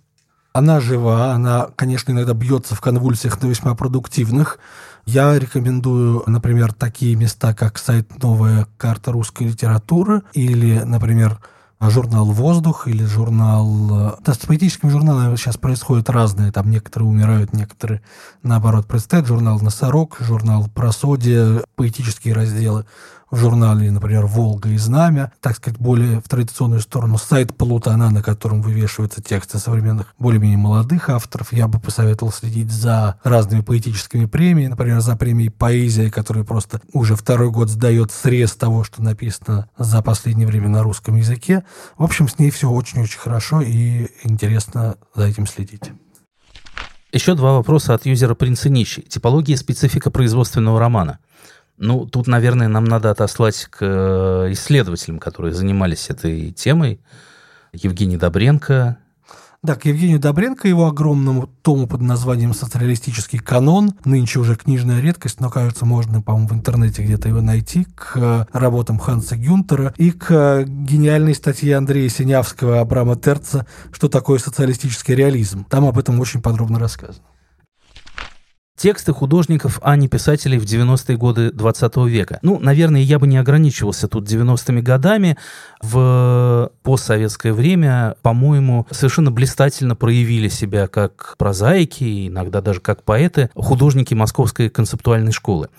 Она жива, она, конечно, иногда бьется в конвульсиях, но весьма продуктивных. Я рекомендую, например, такие места, как сайт «Новая карта русской литературы» или, например, журнал «Воздух» или журнал... Да, с поэтическими журналами сейчас происходит разное. Там некоторые умирают, некоторые, наоборот, процветают. Журнал «Носорог», журнал «Просодие», поэтические разделы в журнале, например, «Волга» и «Знамя», так сказать, более в традиционную сторону, сайт Полутона, на котором вывешиваются тексты современных, более-менее молодых авторов. Я бы посоветовал следить за разными поэтическими премиями, например, за премией «Поэзия», которая просто уже второй год сдает срез того, что написано за последнее время на русском языке. В общем, с ней все очень-очень хорошо и интересно за этим следить. Еще два вопроса от юзера Принца Нищий. Типология и специфика производственного романа. Ну, тут, наверное, нам надо отослать к э, исследователям, которые занимались этой темой. Евгений Добренко. Да, к Евгению Добренко, его огромному тому под названием «Социалистический канон». Нынче уже книжная редкость, но, кажется, можно, по-моему, в интернете где-то его найти. К работам Ханса Гюнтера и к гениальной статье Андрея Синявского Абрама Терца «Что такое социалистический реализм». Там об этом очень подробно рассказано. Тексты художников, а не писателей в 90-е годы 20 века. Ну, наверное, я бы не ограничивался тут 90-ми годами. В постсоветское время, по-моему, совершенно блистательно проявили себя как прозаики, иногда даже как поэты, художники Московской концептуальной школы.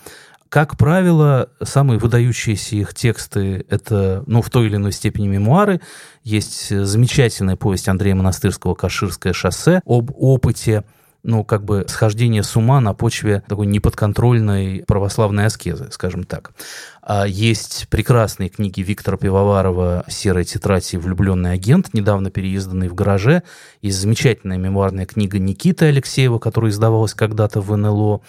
Как правило, самые выдающиеся их тексты – это, ну, в той или иной степени мемуары. Есть замечательная повесть Андрея Монастырского «Каширское шоссе» об опыте ну, как бы схождение с ума на почве такой неподконтрольной православной аскезы, скажем так. А есть прекрасные книги Виктора Пивоварова «Серая тетрадь» и «Влюбленный агент», недавно переизданный в гараже. Есть замечательная мемуарная книга Никиты Алексеева, которая издавалась когда-то в НЛО.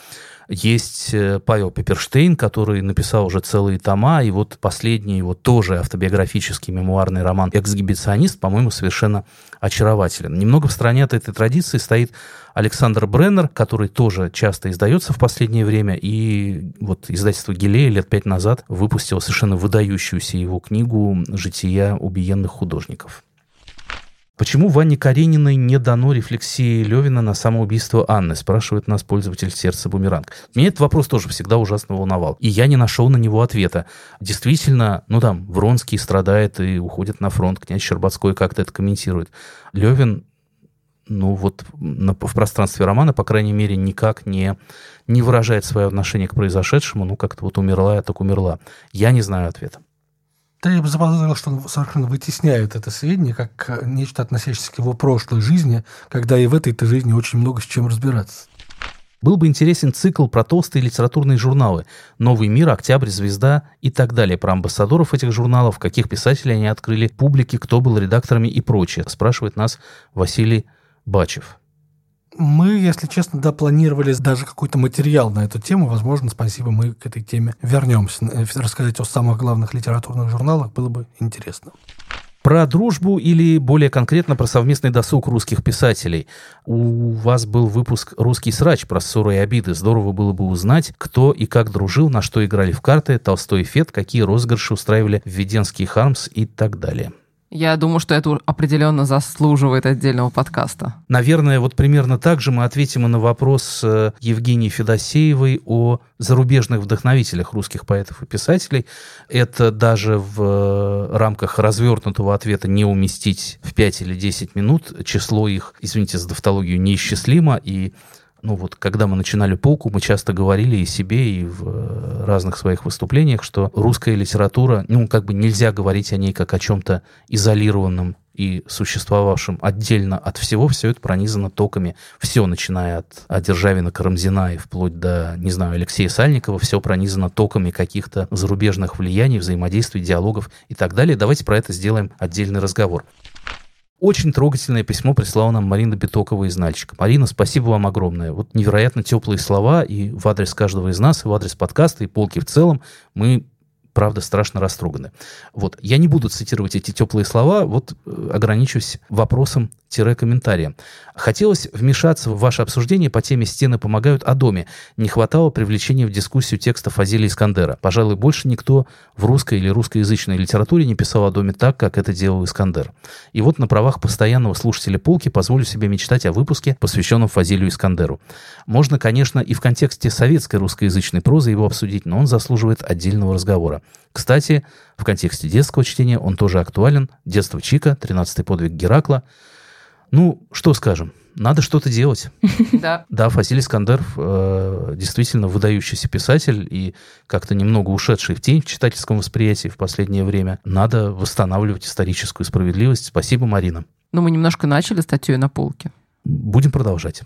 Есть э, Павел Пеперштейн, который написал уже целые тома, и вот последний его тоже автобиографический мемуарный роман «Эксгибиционист», по-моему, совершенно очарователен. Немного в стороне от этой традиции стоит Александр Бреннер, который тоже часто издается в последнее время, и вот издательство Гилея лет пять назад выпустило совершенно выдающуюся его книгу «Жития убиенных художников». Почему Ване Карениной не дано рефлексии Левина на самоубийство Анны, спрашивает нас пользователь сердца Бумеранг. Меня этот вопрос тоже всегда ужасно волновал. И я не нашел на него ответа. Действительно, ну там, Вронский страдает и уходит на фронт, князь Щербацкой как-то это комментирует. Левин ну вот на, в пространстве романа, по крайней мере, никак не, не выражает свое отношение к произошедшему, ну как-то вот умерла я, так умерла. Я не знаю ответа. Да я бы заподозрил, что он совершенно вытесняет это сведение как нечто, относящееся к его прошлой жизни, когда и в этой-то жизни очень много с чем разбираться. Был бы интересен цикл про толстые литературные журналы «Новый мир», «Октябрь», «Звезда» и так далее, про амбассадоров этих журналов, каких писателей они открыли публике, кто был редакторами и прочее, спрашивает нас Василий Бачев. Мы, если честно, да, планировали даже какой-то материал на эту тему. Возможно, спасибо, мы к этой теме вернемся. Э, рассказать о самых главных литературных журналах было бы интересно. Про дружбу или более конкретно про совместный досуг русских писателей. У вас был выпуск «Русский срач» про ссоры и обиды. Здорово было бы узнать, кто и как дружил, на что играли в карты, Толстой и Фет, какие розыгрыши устраивали Введенский Хармс и так далее. Я думаю, что это определенно заслуживает отдельного подкаста. Наверное, вот примерно так же мы ответим и на вопрос э, Евгении Федосеевой о зарубежных вдохновителях русских поэтов и писателей. Это даже в э, рамках развернутого ответа не уместить в 5 или 10 минут. Число их, извините за тавтологию, неисчислимо, и ну вот, когда мы начинали полку, мы часто говорили и себе, и в э, разных своих выступлениях, что русская литература, ну, как бы нельзя говорить о ней как о чем-то изолированном и существовавшем отдельно от всего, все это пронизано токами. Все, начиная от, от Державина Карамзина и вплоть до, не знаю, Алексея Сальникова, все пронизано токами каких-то зарубежных влияний, взаимодействий, диалогов и так далее. Давайте про это сделаем отдельный разговор. Очень трогательное письмо прислала нам Марина Битокова из Нальчика. Марина, спасибо вам огромное. Вот невероятно теплые слова и в адрес каждого из нас, и в адрес подкаста, и полки в целом. Мы правда, страшно растроганы. Вот, я не буду цитировать эти теплые слова, вот э, ограничусь вопросом комментариям. Хотелось вмешаться в ваше обсуждение по теме «Стены помогают о доме». Не хватало привлечения в дискуссию текста Фазили Искандера. Пожалуй, больше никто в русской или русскоязычной литературе не писал о доме так, как это делал Искандер. И вот на правах постоянного слушателя полки позволю себе мечтать о выпуске, посвященном Фазилию Искандеру. Можно, конечно, и в контексте советской русскоязычной прозы его обсудить, но он заслуживает отдельного разговора. Кстати, в контексте детского чтения он тоже актуален. «Детство Чика», «Тринадцатый подвиг Геракла». Ну, что скажем, надо что-то делать. Да. Да, Фасилий Искандер э, действительно выдающийся писатель и как-то немного ушедший в тень в читательском восприятии в последнее время. Надо восстанавливать историческую справедливость. Спасибо, Марина. Ну, мы немножко начали статью на полке. Будем продолжать.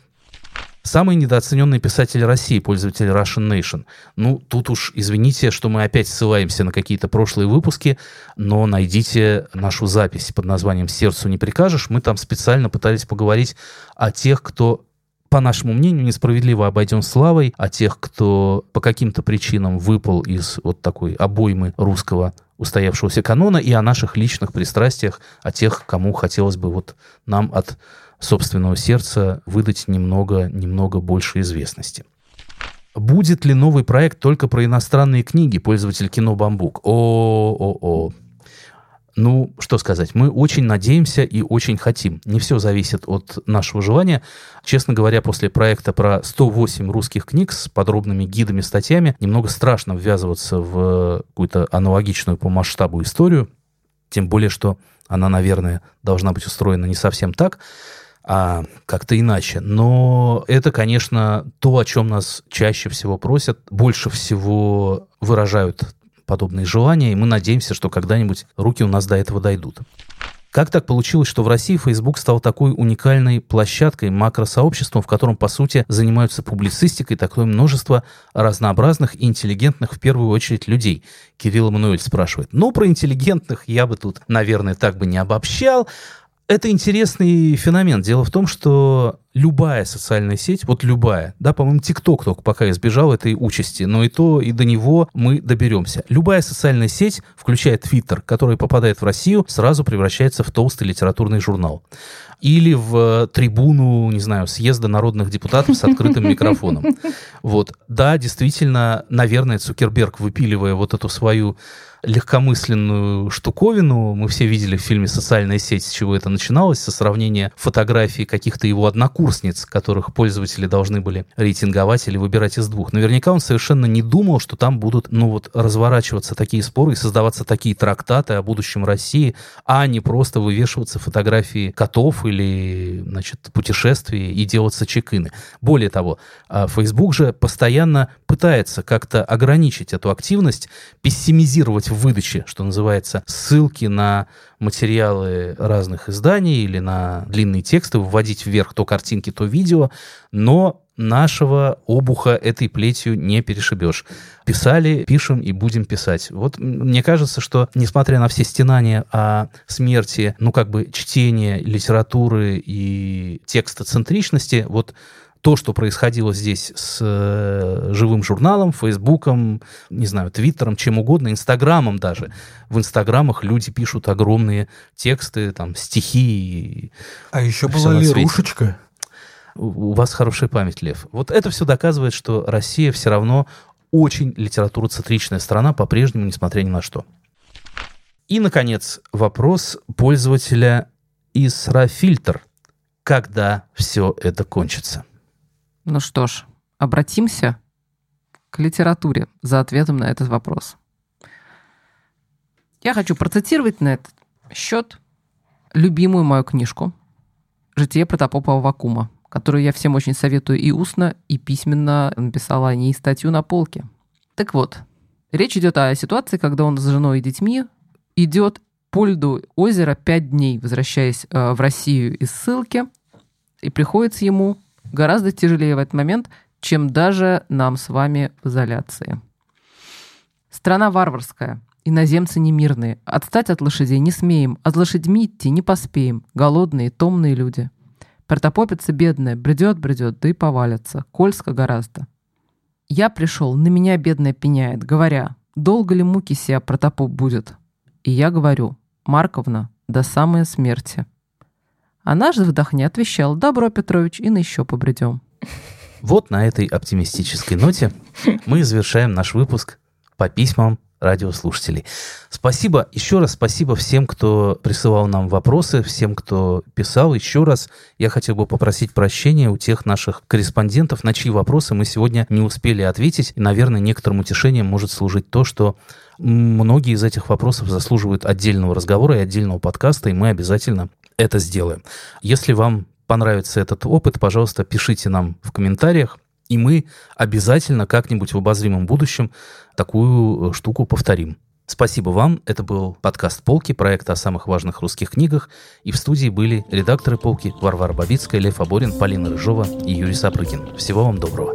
Самый недооцененный писатель России, пользователь Russian Nation. Ну, тут уж извините, что мы опять ссылаемся на какие-то прошлые выпуски, но найдите нашу запись под названием «Сердцу не прикажешь». Мы там специально пытались поговорить о тех, кто по нашему мнению, несправедливо обойден славой, о тех, кто по каким-то причинам выпал из вот такой обоймы русского устоявшегося канона, и о наших личных пристрастиях, о тех, кому хотелось бы вот нам от собственного сердца выдать немного, немного больше известности. Будет ли новый проект только про иностранные книги, пользователь кино «Бамбук»? О-о-о. Ну, что сказать, мы очень надеемся и очень хотим. Не все зависит от нашего желания. Честно говоря, после проекта про 108 русских книг с подробными гидами, статьями, немного страшно ввязываться в какую-то аналогичную по масштабу историю. Тем более, что она, наверное, должна быть устроена не совсем так а как-то иначе. Но это, конечно, то, о чем нас чаще всего просят, больше всего выражают подобные желания, и мы надеемся, что когда-нибудь руки у нас до этого дойдут. Как так получилось, что в России Facebook стал такой уникальной площадкой, макросообществом, в котором, по сути, занимаются публицистикой такое множество разнообразных и интеллигентных, в первую очередь, людей? Кирилл Эммануэль спрашивает. Ну, про интеллигентных я бы тут, наверное, так бы не обобщал, это интересный феномен. Дело в том, что любая социальная сеть, вот любая, да, по-моему, ТикТок только пока избежал этой участи, но и то, и до него мы доберемся. Любая социальная сеть, включая Твиттер, который попадает в Россию, сразу превращается в толстый литературный журнал. Или в трибуну, не знаю, съезда народных депутатов с открытым микрофоном. Вот. Да, действительно, наверное, Цукерберг, выпиливая вот эту свою легкомысленную штуковину. Мы все видели в фильме «Социальная сеть», с чего это начиналось, со сравнения фотографий каких-то его однокурсниц, которых пользователи должны были рейтинговать или выбирать из двух. Наверняка он совершенно не думал, что там будут, ну вот, разворачиваться такие споры и создаваться такие трактаты о будущем России, а не просто вывешиваться фотографии котов или, значит, путешествий и делаться чекины. Более того, а, Facebook же постоянно пытается как-то ограничить эту активность, пессимизировать выдаче, что называется, ссылки на материалы разных изданий или на длинные тексты, вводить вверх то картинки, то видео, но нашего обуха этой плетью не перешибешь. Писали, пишем и будем писать. Вот мне кажется, что несмотря на все стенания о смерти, ну как бы чтения литературы и текстоцентричности, вот то, что происходило здесь с э, живым журналом, Фейсбуком, не знаю, Твиттером, чем угодно, Инстаграмом даже. В Инстаграмах люди пишут огромные тексты, там, стихи. А еще была Лерушечка. У вас хорошая память, Лев. Вот это все доказывает, что Россия все равно очень литературоцентричная страна по-прежнему, несмотря ни на что. И, наконец, вопрос пользователя Исрафильтр. Когда все это кончится? Ну что ж, обратимся к литературе за ответом на этот вопрос. Я хочу процитировать на этот счет любимую мою книжку «Житие протопопа Вакума», которую я всем очень советую и устно, и письменно написала о ней статью на полке. Так вот, речь идет о ситуации, когда он с женой и детьми идет по льду озера пять дней, возвращаясь э, в Россию из ссылки, и приходится ему гораздо тяжелее в этот момент, чем даже нам с вами в изоляции. Страна варварская, иноземцы немирные, отстать от лошадей не смеем, от лошадьми идти не поспеем, голодные, томные люди. Протопопица бедная, бредет-бредет, да и повалится, кольско гораздо. Я пришел, на меня бедная пеняет, говоря, долго ли муки сия протопоп будет? И я говорю, Марковна, до самой смерти. А наш вдохни отвечал, добро, Петрович, и на еще побредем. Вот на этой оптимистической ноте мы завершаем наш выпуск по письмам радиослушателей. Спасибо, еще раз спасибо всем, кто присылал нам вопросы, всем, кто писал. Еще раз я хотел бы попросить прощения у тех наших корреспондентов, на чьи вопросы мы сегодня не успели ответить. И, наверное, некоторым утешением может служить то, что многие из этих вопросов заслуживают отдельного разговора и отдельного подкаста, и мы обязательно это сделаем. Если вам понравится этот опыт, пожалуйста, пишите нам в комментариях, и мы обязательно как-нибудь в обозримом будущем такую э, штуку повторим. Спасибо вам. Это был подкаст «Полки», проект о самых важных русских книгах. И в студии были редакторы «Полки» Варвара Бабицкая, Лев Аборин, Полина Рыжова и Юрий Сапрыкин. Всего вам доброго.